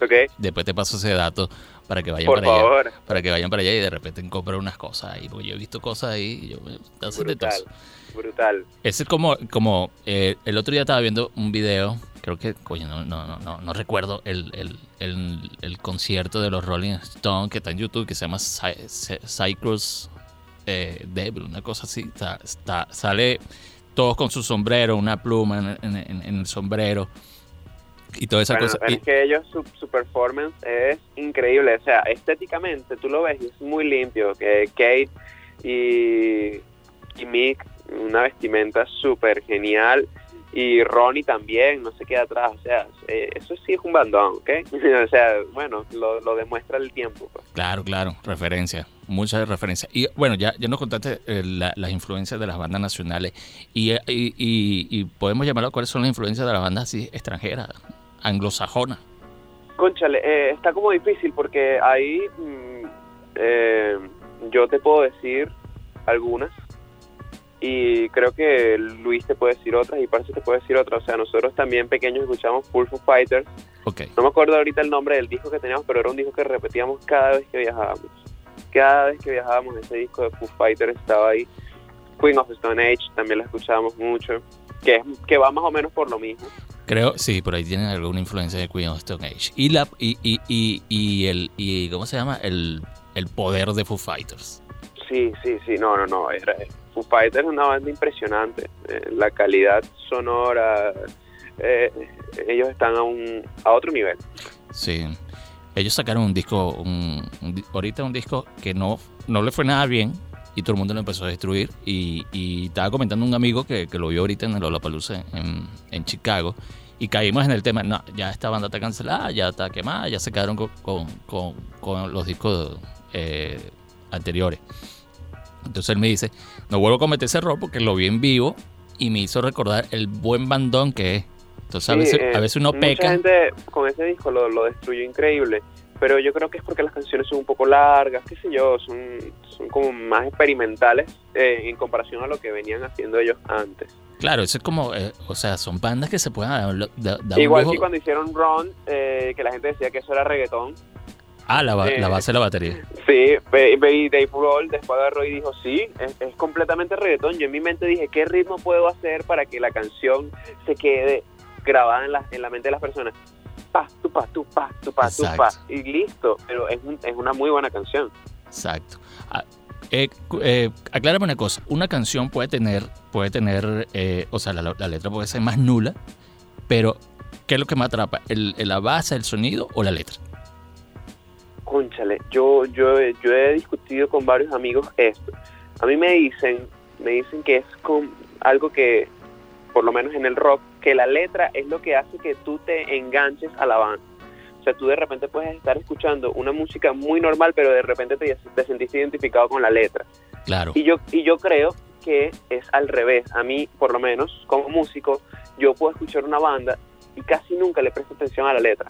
¿Ok? Después te paso ese dato para que vayan Por para allá. favor. Para que vayan para allá y de repente compren unas cosas ahí. Porque yo he visto cosas ahí y yo está Brutal, brutal. Ese es como, como eh, el otro día estaba viendo un video creo que, coño, no, no, no, no, no recuerdo el, el, el, el concierto de los Rolling Stones que está en YouTube, que se llama Cy- Cy- Cyprus eh, Devil, una cosa así. Está, está- sale todos con su sombrero, una pluma en, en- en- el sombrero y toda esa Bueno, cosa. es que ellos, su, su performance es increíble. O sea, estéticamente tú lo ves y es muy limpio. Que Kate y, y Mick, una vestimenta súper genial. Y Ronnie también, no se queda atrás. O sea, eh, eso sí es un bandón, ¿ok? o sea, bueno, lo, lo demuestra el tiempo. Pues. Claro, claro, referencia, muchas referencias. Y bueno, ya, ya nos contaste eh, la- las influencias de las bandas nacionales y, eh, y, y- y podemos llamarlo cuáles son las influencias de las bandas así extranjeras, anglosajonas. Conchale, eh, está como difícil porque ahí mm, eh, yo te puedo decir algunas y creo que Luis te puede decir otras y Parce te puede decir otras. O sea, nosotros también pequeños escuchamos Full Foo Fighters. Ok, No me acuerdo ahorita el nombre del disco que teníamos, pero era un disco que repetíamos cada vez que viajábamos. Cada vez que viajábamos ese disco de Foo Fighters estaba ahí. Queen of Stone Age también la escuchábamos mucho, que, es, que va más o menos por lo mismo. creo, sí, por ahí tienen alguna influencia de Queen of Stone Age. Y, la, y, y, y, y el, y, ¿cómo se llama? El, el poder de Foo Fighters. Sí, sí, sí, no, no, no. Era, Foo Fighters es una banda impresionante. Eh, la calidad sonora, eh, ellos están a, un, a otro nivel. Sí. Ellos sacaron un disco, un, ahorita un disco que no, no le fue nada bien y todo el mundo lo empezó a destruir. Y, y estaba comentando un amigo que, que lo vio ahorita en el Lollapalooza en, en Chicago y caímos en el tema, no, ya esta banda está cancelada, ya está quemada, ya se quedaron con, con, con- con los discos eh, anteriores. Entonces él me dice, no vuelvo a cometer ese error porque lo vi en vivo y me hizo recordar el buen bandón que es. Entonces a, Sí, veces, eh, a veces uno Mucha peca. gente con ese disco lo, lo destruyó increíble. Pero yo creo que es porque las canciones son un poco largas, qué sé yo, son, son como más experimentales eh, en comparación a lo que venían haciendo ellos antes. Claro, eso es como, eh, o sea, son bandas que se pueden dar, un da- un Igual lujo- que cuando hicieron Run, eh, que la gente decía que eso era reggaetón. Ah, la, ba- eh, la base de la batería. Sí, y Dave Grohl después agarró y dijo, sí, es, es completamente reggaetón. Yo en mi mente dije, ¿qué ritmo puedo hacer para que la canción se quede grabada en la, en la mente de las personas? Pa, tu pa, tu pa, tu pa, tu pa. Y listo, pero es, un- es una muy buena canción. Exacto. Ah, eh, eh, aclárame una cosa, una canción puede tener, puede tener, eh, o sea, la, la letra puede ser más nula, pero ¿qué es lo que me atrapa? ¿El, el- ¿La base, el sonido o la letra? Conchale, yo, yo, yo he discutido con varios amigos esto. A mí me dicen, me dicen que es con algo que, por lo menos en el rock, que la letra es lo que hace que tú te enganches a la banda. O sea, tú de repente puedes estar escuchando una música muy normal, pero de repente te, te sentiste identificado con la letra. Claro. Y yo, y yo creo que es al revés. A mí, por lo menos, como músico, yo puedo escuchar una banda y casi nunca le presto atención a la letra.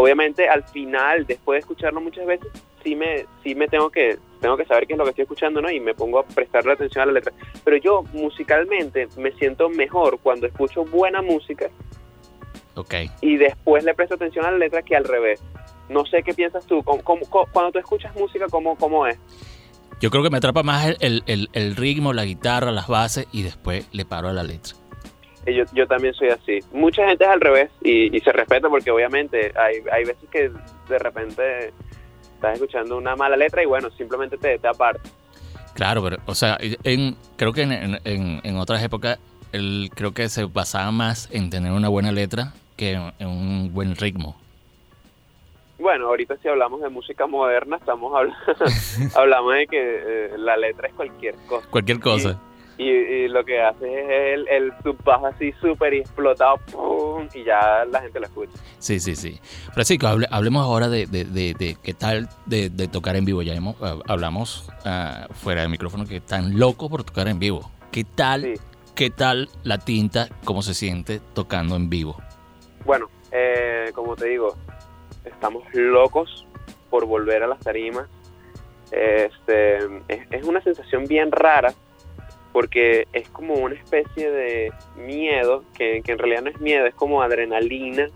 Obviamente, al final, después de escucharlo muchas veces, sí me, sí me tengo que, tengo que saber qué es lo que estoy escuchando, ¿no? Y me pongo a prestarle atención a la letra. Pero yo, musicalmente, me siento mejor cuando escucho buena música Ok. y después le presto atención a la letra que al revés. No sé qué piensas tú. ¿Cómo- cómo- cómo- cuando tú escuchas música, ¿cómo, cómo es? Yo creo que me atrapa más el, el- el- el ritmo, la guitarra, las bases y después le paro a la letra. Yo, yo también soy así. Mucha gente es al revés y, y se respeta porque obviamente hay, hay veces que de repente estás escuchando una mala letra y bueno, simplemente te, te aparta. Claro, pero, o sea, en, creo que en, en- en- en otras épocas, el, creo que se basaba más en tener una buena letra que en, en un buen ritmo. Bueno, ahorita si hablamos de música moderna, estamos hablando, hablamos de que eh, la letra es cualquier cosa. Cualquier cosa. Y, y lo que hace es el, el sub-bajo así súper explotado ¡pum! y ya la gente lo escucha. Sí, sí, sí. Francisco, hable- hablemos ahora de, de- de- de qué tal de, tocar en vivo. Ya hemos, ah, hablamos ah, fuera del micrófono que están locos por tocar en vivo. ¿Qué tal, Sí. qué tal la tinta, cómo se siente tocando en vivo? Bueno, eh, como te digo, estamos locos por volver a las tarimas. Este, es, es una sensación bien rara porque es como una especie de miedo, que, que en realidad no es miedo, es como adrenalina.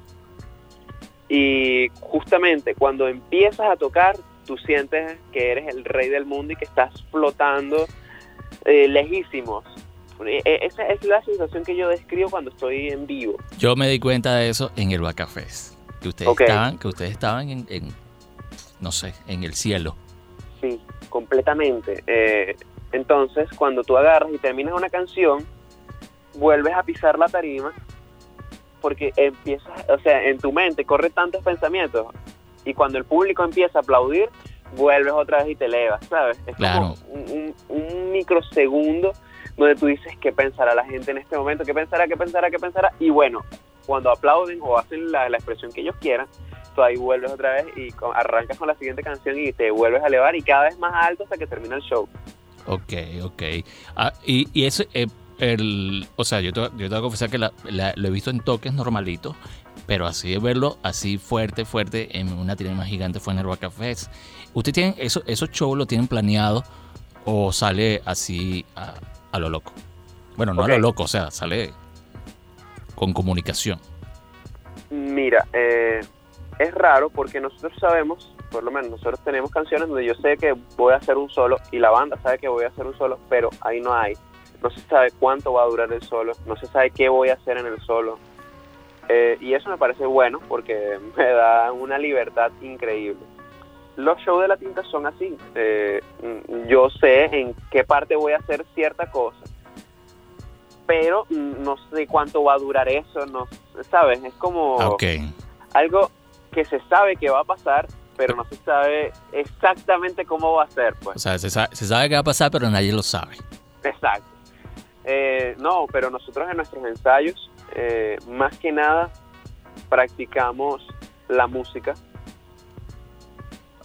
Y justamente cuando empiezas a tocar, tú sientes que eres el rey del mundo y que estás flotando eh, lejísimos. eh, eh, esa es la sensación que yo describo cuando estoy en vivo. Yo me di cuenta de eso en el Bacafés. Que ustedes Ok. estaban, que ustedes estaban en, en, no sé, en el cielo. Sí, completamente. Eh, entonces, cuando tú agarras y terminas una canción, vuelves a pisar la tarima porque empiezas, o sea, en tu mente corre tantos pensamientos y cuando el público empieza a aplaudir, vuelves otra vez y te elevas, ¿sabes? Es Claro. como un, un- un microsegundo donde tú dices qué pensará la gente en este momento, qué pensará, qué pensará, qué pensará, y bueno, cuando aplauden o hacen la, la expresión que ellos quieran, tú ahí vuelves otra vez y con- arrancas con la siguiente canción y te vuelves a elevar y cada vez más alto hasta que termina el show. Ok, ok. Ah, y, y eh, el, o sea, yo te, yo te voy a confesar que la- la- lo he visto en toques normalitos, pero así de verlo así fuerte, fuerte en una tarima gigante fue en el Bacafés. ¿Usted tiene eso, esos shows lo tienen planeado o sale así a, a lo loco? Bueno, no a lo loco, o sea, sale con comunicación. Mira, eh, es raro porque nosotros sabemos, por lo menos nosotros tenemos canciones donde yo sé que voy a hacer un solo y la banda sabe que voy a hacer un solo, pero ahí no hay. No se sabe cuánto va a durar el solo, no se sabe qué voy a hacer en el solo. Eh, y eso me parece bueno porque me da una libertad increíble. Los shows de la tinta son así. eh, yo sé en qué parte voy a hacer cierta cosa, pero no sé cuánto va a durar eso, no sabes, es como Ah, algo que se sabe que va a pasar, pero no se sabe exactamente cómo va a ser, O pues. sea, se sabe, se sabe qué va a pasar, pero nadie lo sabe. Exacto. Eh, no, pero nosotros en nuestros ensayos, eh, más que nada, practicamos la música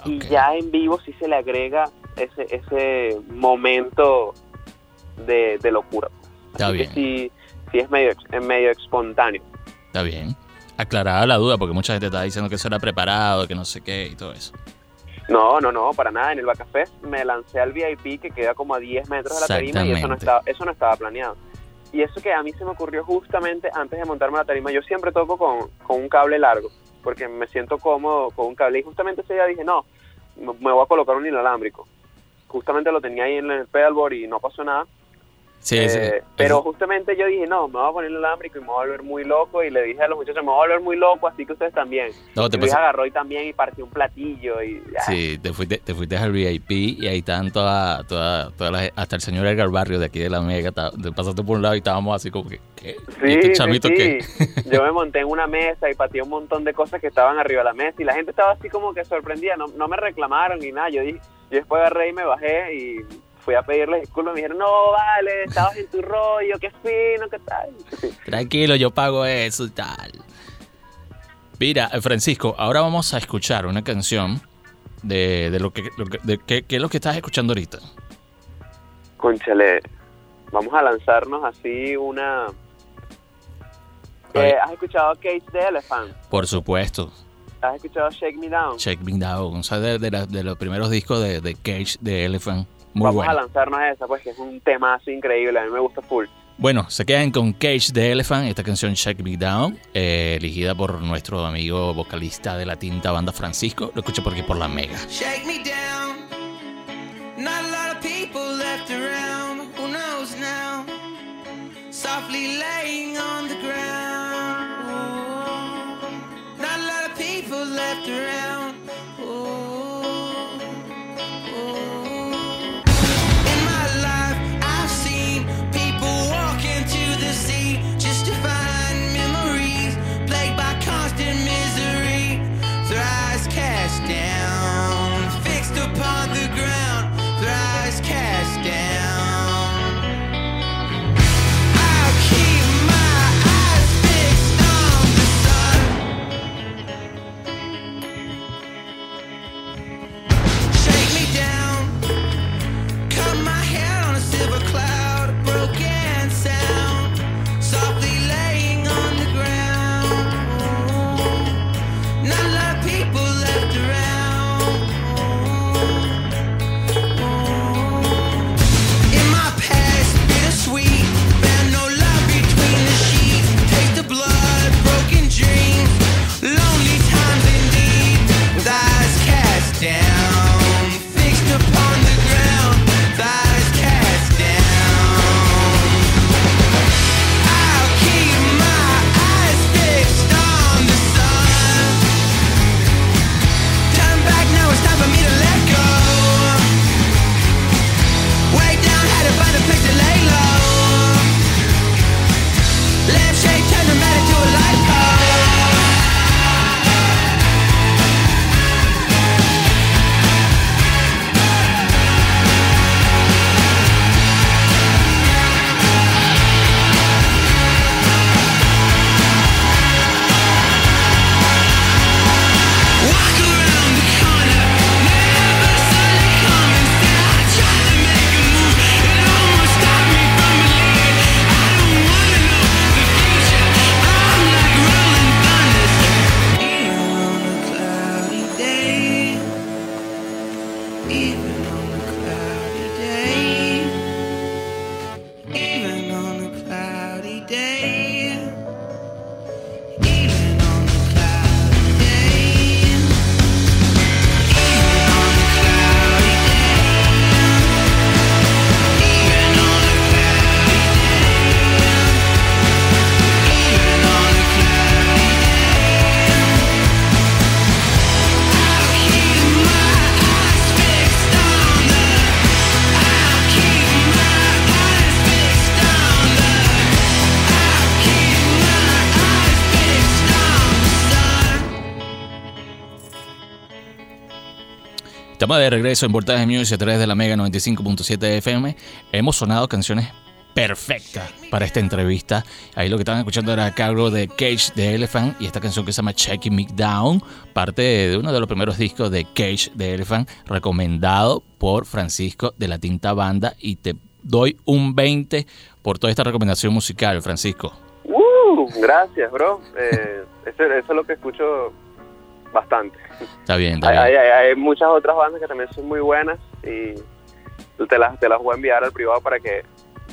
y ya en vivo sí se le agrega ese, ese momento de, de locura. pues. Está Así que bien. sí, sí es medio, es medio espontáneo. Está bien. Aclarada la duda, porque mucha gente está diciendo que eso era preparado, que no sé qué y todo eso. No, no, no, para nada. En el Bacafest me lancé al VIP que queda como a 10 metros de la tarima y eso no, estaba, eso no estaba planeado. Y eso que a mí se me ocurrió justamente antes de montarme a la tarima. Yo siempre toco con, con un cable largo porque me siento cómodo con un cable. Y justamente ese día dije, no, me voy a colocar un inalámbrico. Justamente lo tenía ahí en el pedalboard y no pasó nada. Sí, Eh, pero justamente yo dije, no, me voy a poner el alámbrico y me voy a volver muy loco. Y le dije a los muchachos, me voy a volver muy loco, así que ustedes también. no, te y Luis pasa- agarró y también y partió un platillo. y ah, Sí, te fuiste, te fuiste al VIP y ahí estaban toda, toda, toda la- hasta el señor Edgar Barrio de aquí de la Mega. te pasaste por un lado y estábamos así como que, ¿qué? ¿Y Sí, este sí, chamito sí. qué? Yo me monté en una mesa y pateé un montón de cosas que estaban arriba de la mesa y la gente estaba así como que sorprendida, no, no me reclamaron ni nada. Yo dije, yo después agarré y me bajé y fui a pedirles disculpas. Me dijeron, no, vale, estabas en tu rollo, qué fino, qué tal. Tranquilo, yo pago eso y tal. Mira, eh, Francisco, ahora vamos a escuchar una canción de, de lo que, lo que- de qué- qué es lo que estás escuchando ahorita. Conchale, vamos a lanzarnos así una... Eh, ¿Has escuchado Cage the Elephant? Por supuesto, ¿Has escuchado Shake Me Down? Check Me Down, o sea, de, de la- de los primeros discos de, de Cage de Elephant. Muy vamos bueno. a lanzarnos a esa, pues que es un tema así increíble, a mí me gusta full. Bueno, se quedan con Cage the Elephant, esta canción Check Me Down, eh, elegida por nuestro amigo vocalista de la tinta banda Francisco. Lo escucho por aquí por la Mega. Shake me down. Not a lot of people left around. Who knows now? Softly laying on the ground. Estamos de regreso en Voltaje Music a través de la Mega 95.7 FM. Hemos sonado canciones perfectas para esta entrevista. Ahí lo que estaban escuchando era a cargo de Cage de Elephant y esta canción que se llama Checking Me Down, parte de uno de los primeros discos de Cage de Elephant, recomendado por Francisco de la Tinta Banda. Y te doy un 20 por toda esta recomendación musical, Francisco. Uh, gracias, bro. Eh, eso, eso es lo que escucho bastante. Está bien, está Hay, bien. hay- hay muchas otras bandas que también son muy buenas y te las, te las voy a enviar al privado para que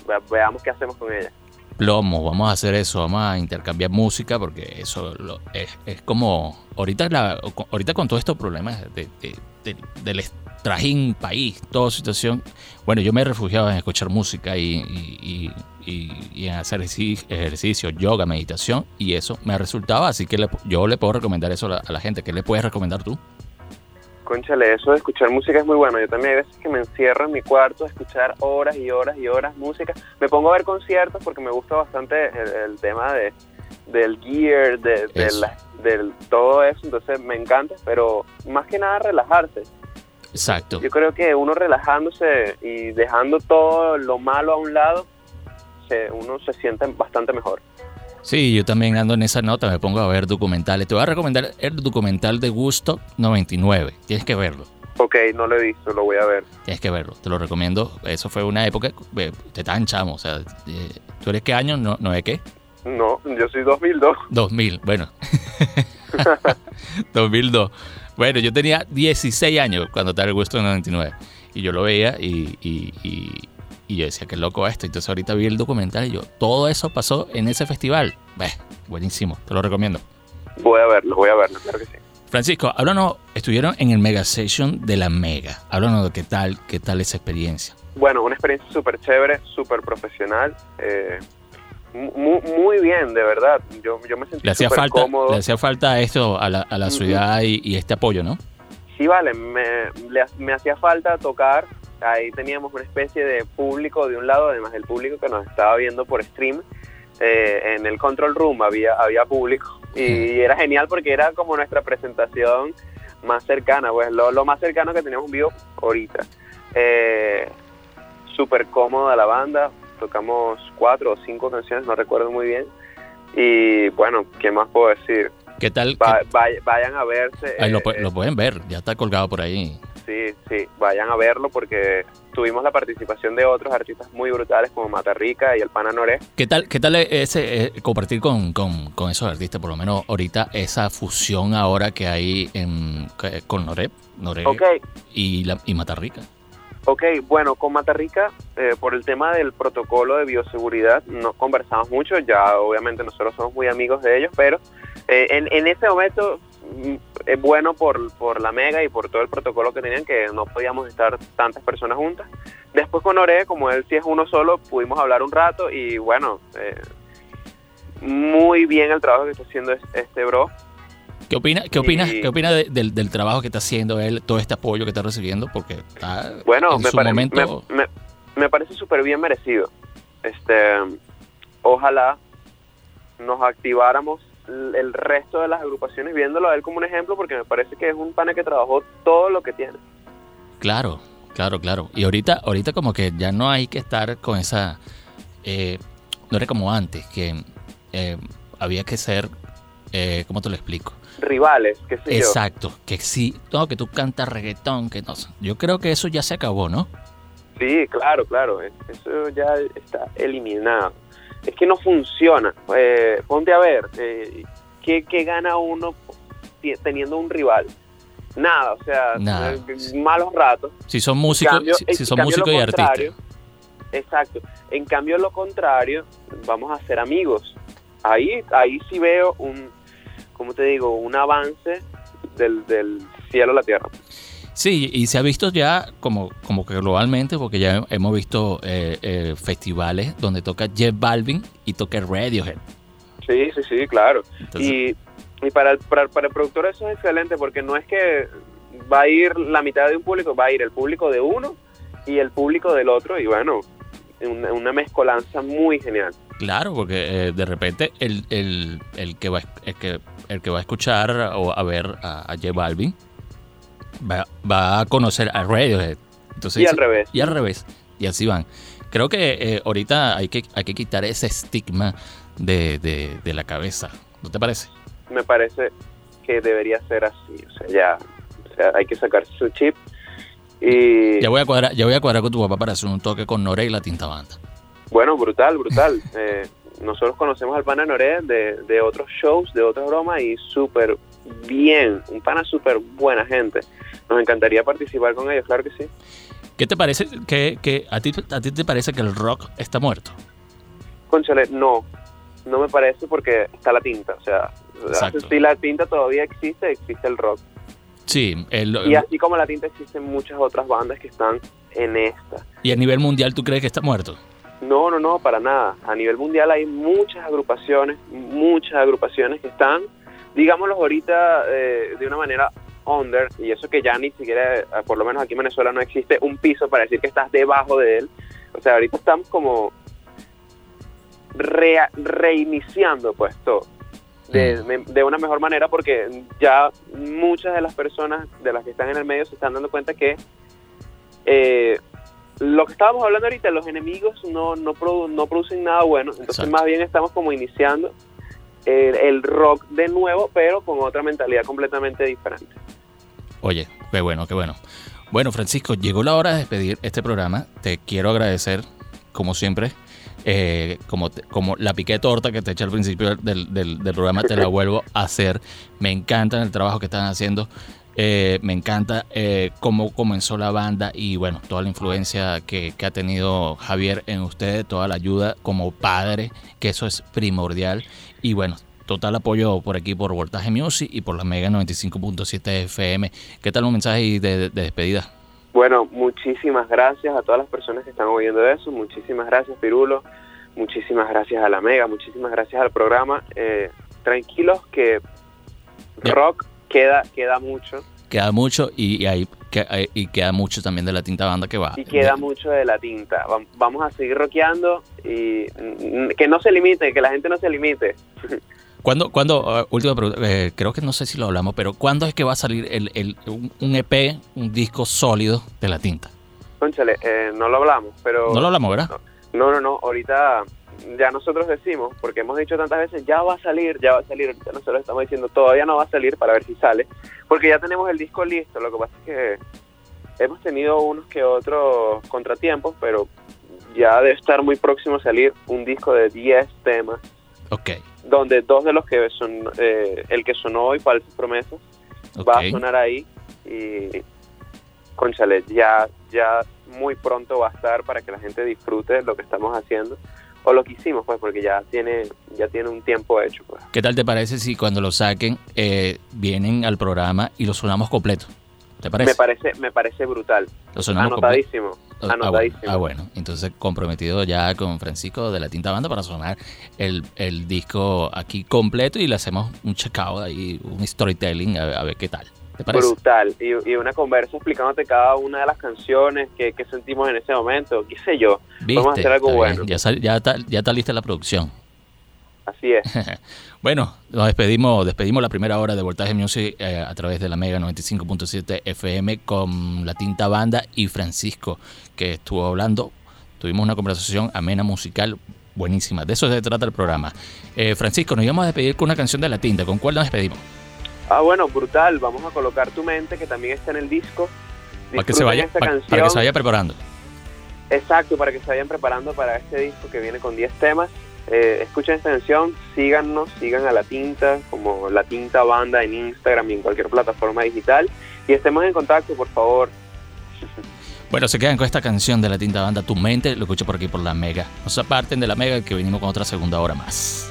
ve- veamos qué hacemos con ellas. plomo, vamos a hacer eso, vamos a intercambiar música porque eso lo- es, es como ahorita la, ahorita con todos estos problemas de, de- de- del trajín país, toda situación, bueno, yo me he refugiado en escuchar música y, y- y- en hacer ejerci- ejercicio, yoga, meditación y eso me ha resultado, así que le- yo le puedo recomendar eso a la, a la gente. ¿Qué le puedes recomendar tú? Conchale, eso de escuchar música es muy bueno. Yo también hay veces que me encierro en mi cuarto a escuchar horas y horas y horas música. Me pongo a ver conciertos porque me gusta bastante el, el tema de del gear, de, de la- del todo eso. Entonces me encanta, pero más que nada relajarse. Exacto. Yo creo que uno relajándose y dejando todo lo malo a un lado, se, uno se siente bastante mejor. Sí, yo también ando en esa nota, me pongo a ver documentales. Te voy a recomendar el documental de Gusto 99. Tienes que verlo. Ok, no lo he visto, lo voy a ver. Tienes que verlo, te lo recomiendo. Eso fue una época, eh, te tan chamo, o sea, eh, ¿tú eres qué año? No, no es qué? No, yo soy 2002. 2000, bueno. 2002. Bueno, yo tenía 16 años cuando estaba el gusto en 99. Y yo lo veía y, y, y, y yo decía, qué loco esto. Entonces ahorita vi el documental y yo, todo eso pasó en ese festival. Buenísimo, te lo recomiendo. Voy a verlo, voy a verlo, claro que sí. Francisco, háblanos, estuvieron en el Mega Session de la Mega. Háblanos de qué tal, qué tal esa experiencia. Bueno, una experiencia súper chévere, súper profesional. eh, mu- muy, bien, de verdad. Yo, yo me sentí Le hacía súper falta, cómodo. le hacía falta esto a la, a la ciudad y, y este apoyo, ¿no? Sí, vale, me, le- me hacía falta tocar. Ahí teníamos una especie de público de un lado, además del público que nos estaba viendo por stream. eh, en el control room había, había público y era genial porque era como nuestra presentación más cercana, pues lo, lo más cercano que teníamos vivo ahorita. Eh, Súper cómoda la banda, tocamos cuatro o cinco canciones, no recuerdo muy bien. Y bueno, ¿qué más puedo decir? ¿Qué tal? Va- ¿Qué- vay- vayan a verse. Ahí lo, eh, pu- lo pueden ver, ya está colgado por ahí. Sí, sí, vayan a verlo porque tuvimos la participación de otros artistas muy brutales como Mata Rica y el Pana Noré. ¿Qué tal, qué tal ese eh, compartir con, con, con esos artistas? Por lo menos ahorita esa fusión ahora que hay en, con Norep, Norep Ok, y, la, y Matarrica. Ok, bueno, con Mata Rica, eh, por el tema del protocolo de bioseguridad, no conversamos mucho, ya obviamente nosotros somos muy amigos de ellos, pero eh, en, en ese momento mm, es bueno por, por la mega y por todo el protocolo que tenían que no podíamos estar tantas personas juntas. Después con Noré, como él sí es uno solo, pudimos hablar un rato y bueno, eh, muy bien el trabajo que está haciendo es- este bro. ¿Qué opina, qué opinas, Y- qué opina de- del, del trabajo que está haciendo él, todo este apoyo que está recibiendo? Porque está Bueno, en me, su pare- momento. me, me- me parece súper bien merecido. Este, ojalá nos activáramos el resto de las agrupaciones viéndolo a él como un ejemplo porque me parece que es un pana que trabajó todo lo que tiene. Claro, claro, claro. Y ahorita, ahorita como que ya no hay que estar con esa. eh, no era como antes, que eh, había que ser. Eh, ¿Cómo te lo explico? Rivales, qué sé Exacto, que sí, no, que tú cantas reggaetón, que no. Yo creo que eso ya se acabó, ¿no? Sí, claro, claro, es- eso ya está eliminado. Es que no funciona. Eh, ponte a ver, eh, ¿qué, qué gana uno teniendo un rival? Nada, o sea, Nada. eh, malos ratos. Si son músicos, cambio- si, son músicos y artistas. Exacto. En cambio, lo contrario, vamos a ser amigos. Ahí, ahí sí veo un, ¿cómo te digo? Un avance del, del cielo a la tierra. Sí, y se ha visto ya como, como que globalmente, porque ya hemos visto eh, eh, festivales donde toca Jeff Balvin y toca Radiohead. Sí, sí, sí, claro. Entonces, y y para, el, para, para el productor eso es excelente porque no es que va a ir la mitad de un público, va a ir el público de uno y el público del otro y bueno, una, una mezcolanza muy genial. Claro, porque eh, de repente el, el, el, que va, el, que, el que va a escuchar o a ver a, a J Balvin va, va a conocer a Radiohead. Entonces, Y al revés. Y al revés. Y así van. Creo que eh, ahorita hay que, hay que quitar ese estigma de, de- de la cabeza. ¿No te parece? Me parece que debería ser así. O sea, ya o sea, hay que sacarse su chip. Y Ya voy a cuadrar, ya voy a cuadrar con tu papá para hacer un toque con Nore y la tinta banda. bueno, brutal, brutal. Eh, nosotros conocemos al pana Noré de, de otros shows, de otras bromas y súper bien. Un pana súper buena gente. Nos encantaría participar con ellos, claro que sí. ¿Qué te parece? Que, que a, ti, ¿A ti te parece que el rock está muerto? Conchale, no, no me parece porque está la tinta. O sea, si la tinta todavía existe, existe el rock. Sí. el- Y así como la tinta, existen muchas otras bandas que están en esta. y a nivel mundial, ¿tú crees que está muerto? No, no, no, para nada. A nivel mundial hay muchas agrupaciones, muchas agrupaciones que están, digámoslo ahorita, eh, de una manera under, y eso que ya ni siquiera, eh, por lo menos aquí en Venezuela no existe un piso para decir que estás debajo de él. O sea, ahorita estamos como reiniciando pues todo. De, de una mejor manera porque ya muchas de las personas de las que están en el medio se están dando cuenta que eh, lo que estábamos hablando ahorita, los enemigos no, no, produ- no producen nada bueno, entonces Exacto. más bien estamos como iniciando el, el rock de nuevo, pero con otra mentalidad completamente diferente. Oye, qué bueno, qué bueno. Bueno, Francisco, llegó la hora de despedir este programa. Te quiero agradecer, como siempre, eh, como, te- como la piqué torta que te eché al principio del, del- del programa, te la vuelvo a hacer. Me encanta el trabajo que están haciendo. Eh, me encanta eh, cómo comenzó la banda y bueno, toda la influencia que, que ha tenido Javier en ustedes, toda la ayuda como padre, que eso es primordial. Y bueno, total apoyo por aquí por Voltaje Music y por la Mega 95.7 FM. ¿Qué tal un mensaje de, de despedida? Bueno, muchísimas gracias a todas las personas que están oyendo eso, muchísimas gracias Pirulo, muchísimas gracias a la Mega, muchísimas gracias al programa. Eh, tranquilos que rock queda, queda mucho Queda mucho y, y que- eh, y queda mucho también de la tinta banda que va. y queda mucho de la tinta. Vam- Vamos a seguir rockeando y mm, que no se limite, que la gente no se limite. ¿Cuándo, cuándo, ah, última pregunta, eh, creo que no sé si lo hablamos, pero ¿cuándo es que va a salir el, el- un, un EP, un disco sólido de la tinta? Conchale, eh, no lo hablamos, pero... No lo hablamos, ¿verdad? No, no, no, ahorita ya nosotros decimos, porque hemos dicho tantas veces, ya va a salir, ya va a salir, ahorita nosotros estamos diciendo, todavía no va a salir para ver si sale, porque ya tenemos el disco listo, lo que pasa es que hemos tenido unos que otros contratiempos, pero ya debe estar muy próximo a salir un disco de 10 temas, Ok, donde dos de los que son, eh, el que sonó hoy, Falsas Promesas, va a sonar ahí y conchale, ya, ya muy pronto va a estar para que la gente disfrute lo que estamos haciendo o lo que hicimos pues porque ya tiene ya tiene un tiempo hecho pues ¿Qué tal te parece si cuando lo saquen eh, vienen al programa y lo sonamos completo? ¿Te parece? me parece me parece brutal Lo sonamos completo. anotadísimo Ah, bueno, anotadísimo ah, bueno, entonces comprometido ya con Francisco de la Tinta Banda para sonar el, el disco aquí completo y le hacemos un checkout ahí, un storytelling, a, a ver qué tal. ¿Te parece? brutal y, y una conversa explicándote cada una de las canciones que, que sentimos en ese momento qué sé yo ¿Viste? vamos a hacer algo bueno Ya, sal- ya, está, ya está lista la producción. así es Bueno, nos despedimos, despedimos la primera hora de Voltaje Music eh, a través de la Mega 95.7 FM con la Tinta Banda y Francisco, que estuvo hablando. Tuvimos una conversación amena musical buenísima. De eso se trata el programa. Eh, Francisco, nos íbamos a despedir con una canción de la Tinta. ¿Con cuál nos despedimos? Ah bueno brutal vamos a colocar tu mente que también está en el disco Para que se vaya, esta canción. para que se vaya preparando. Exacto, para que se vayan preparando para este disco que viene con 10 temas. Eh, escuchen esta canción, síganos, sigan a La Tinta, como La Tinta Banda en Instagram y en cualquier plataforma digital. Y estemos en contacto, por favor. Bueno, se quedan con esta canción de la Tinta Banda, Tu Mente, lo escucho por aquí por la Mega. No se aparten de la Mega que venimos con otra segunda hora más.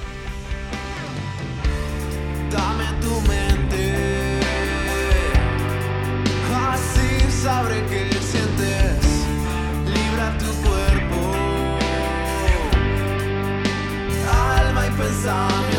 on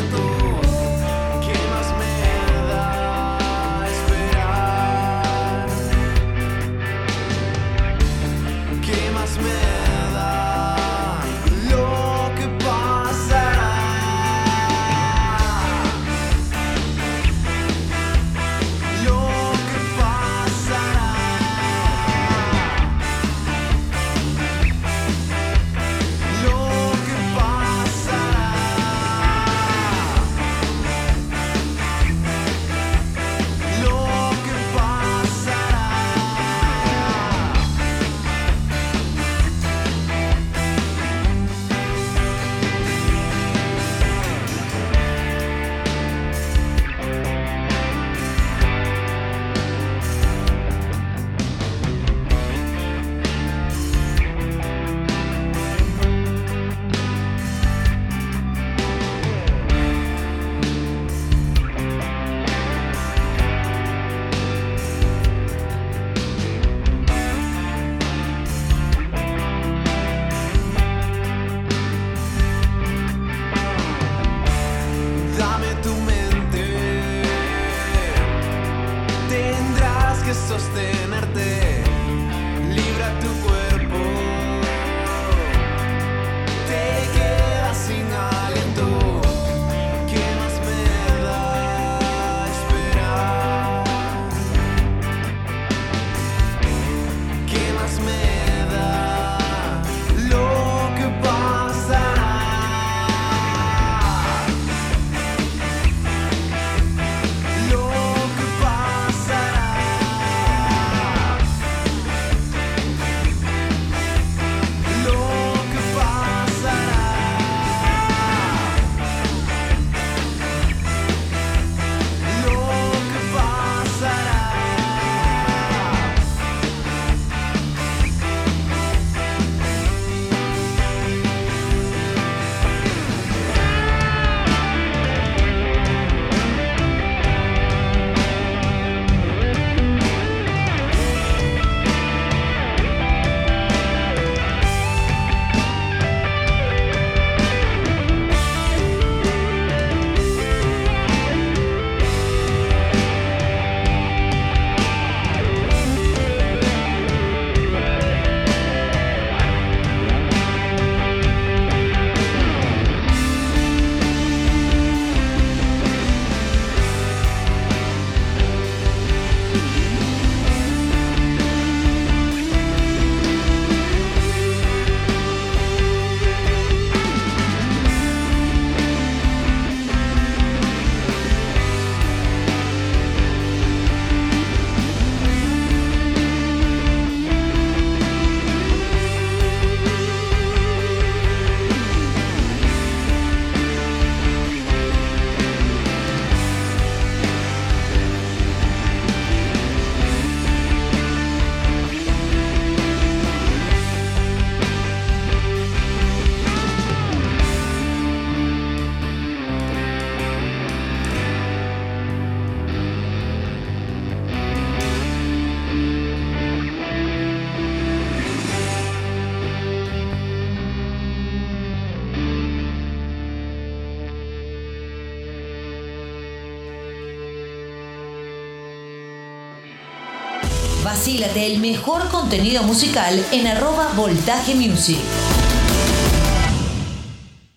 El mejor contenido musical en arroba Voltaje Music.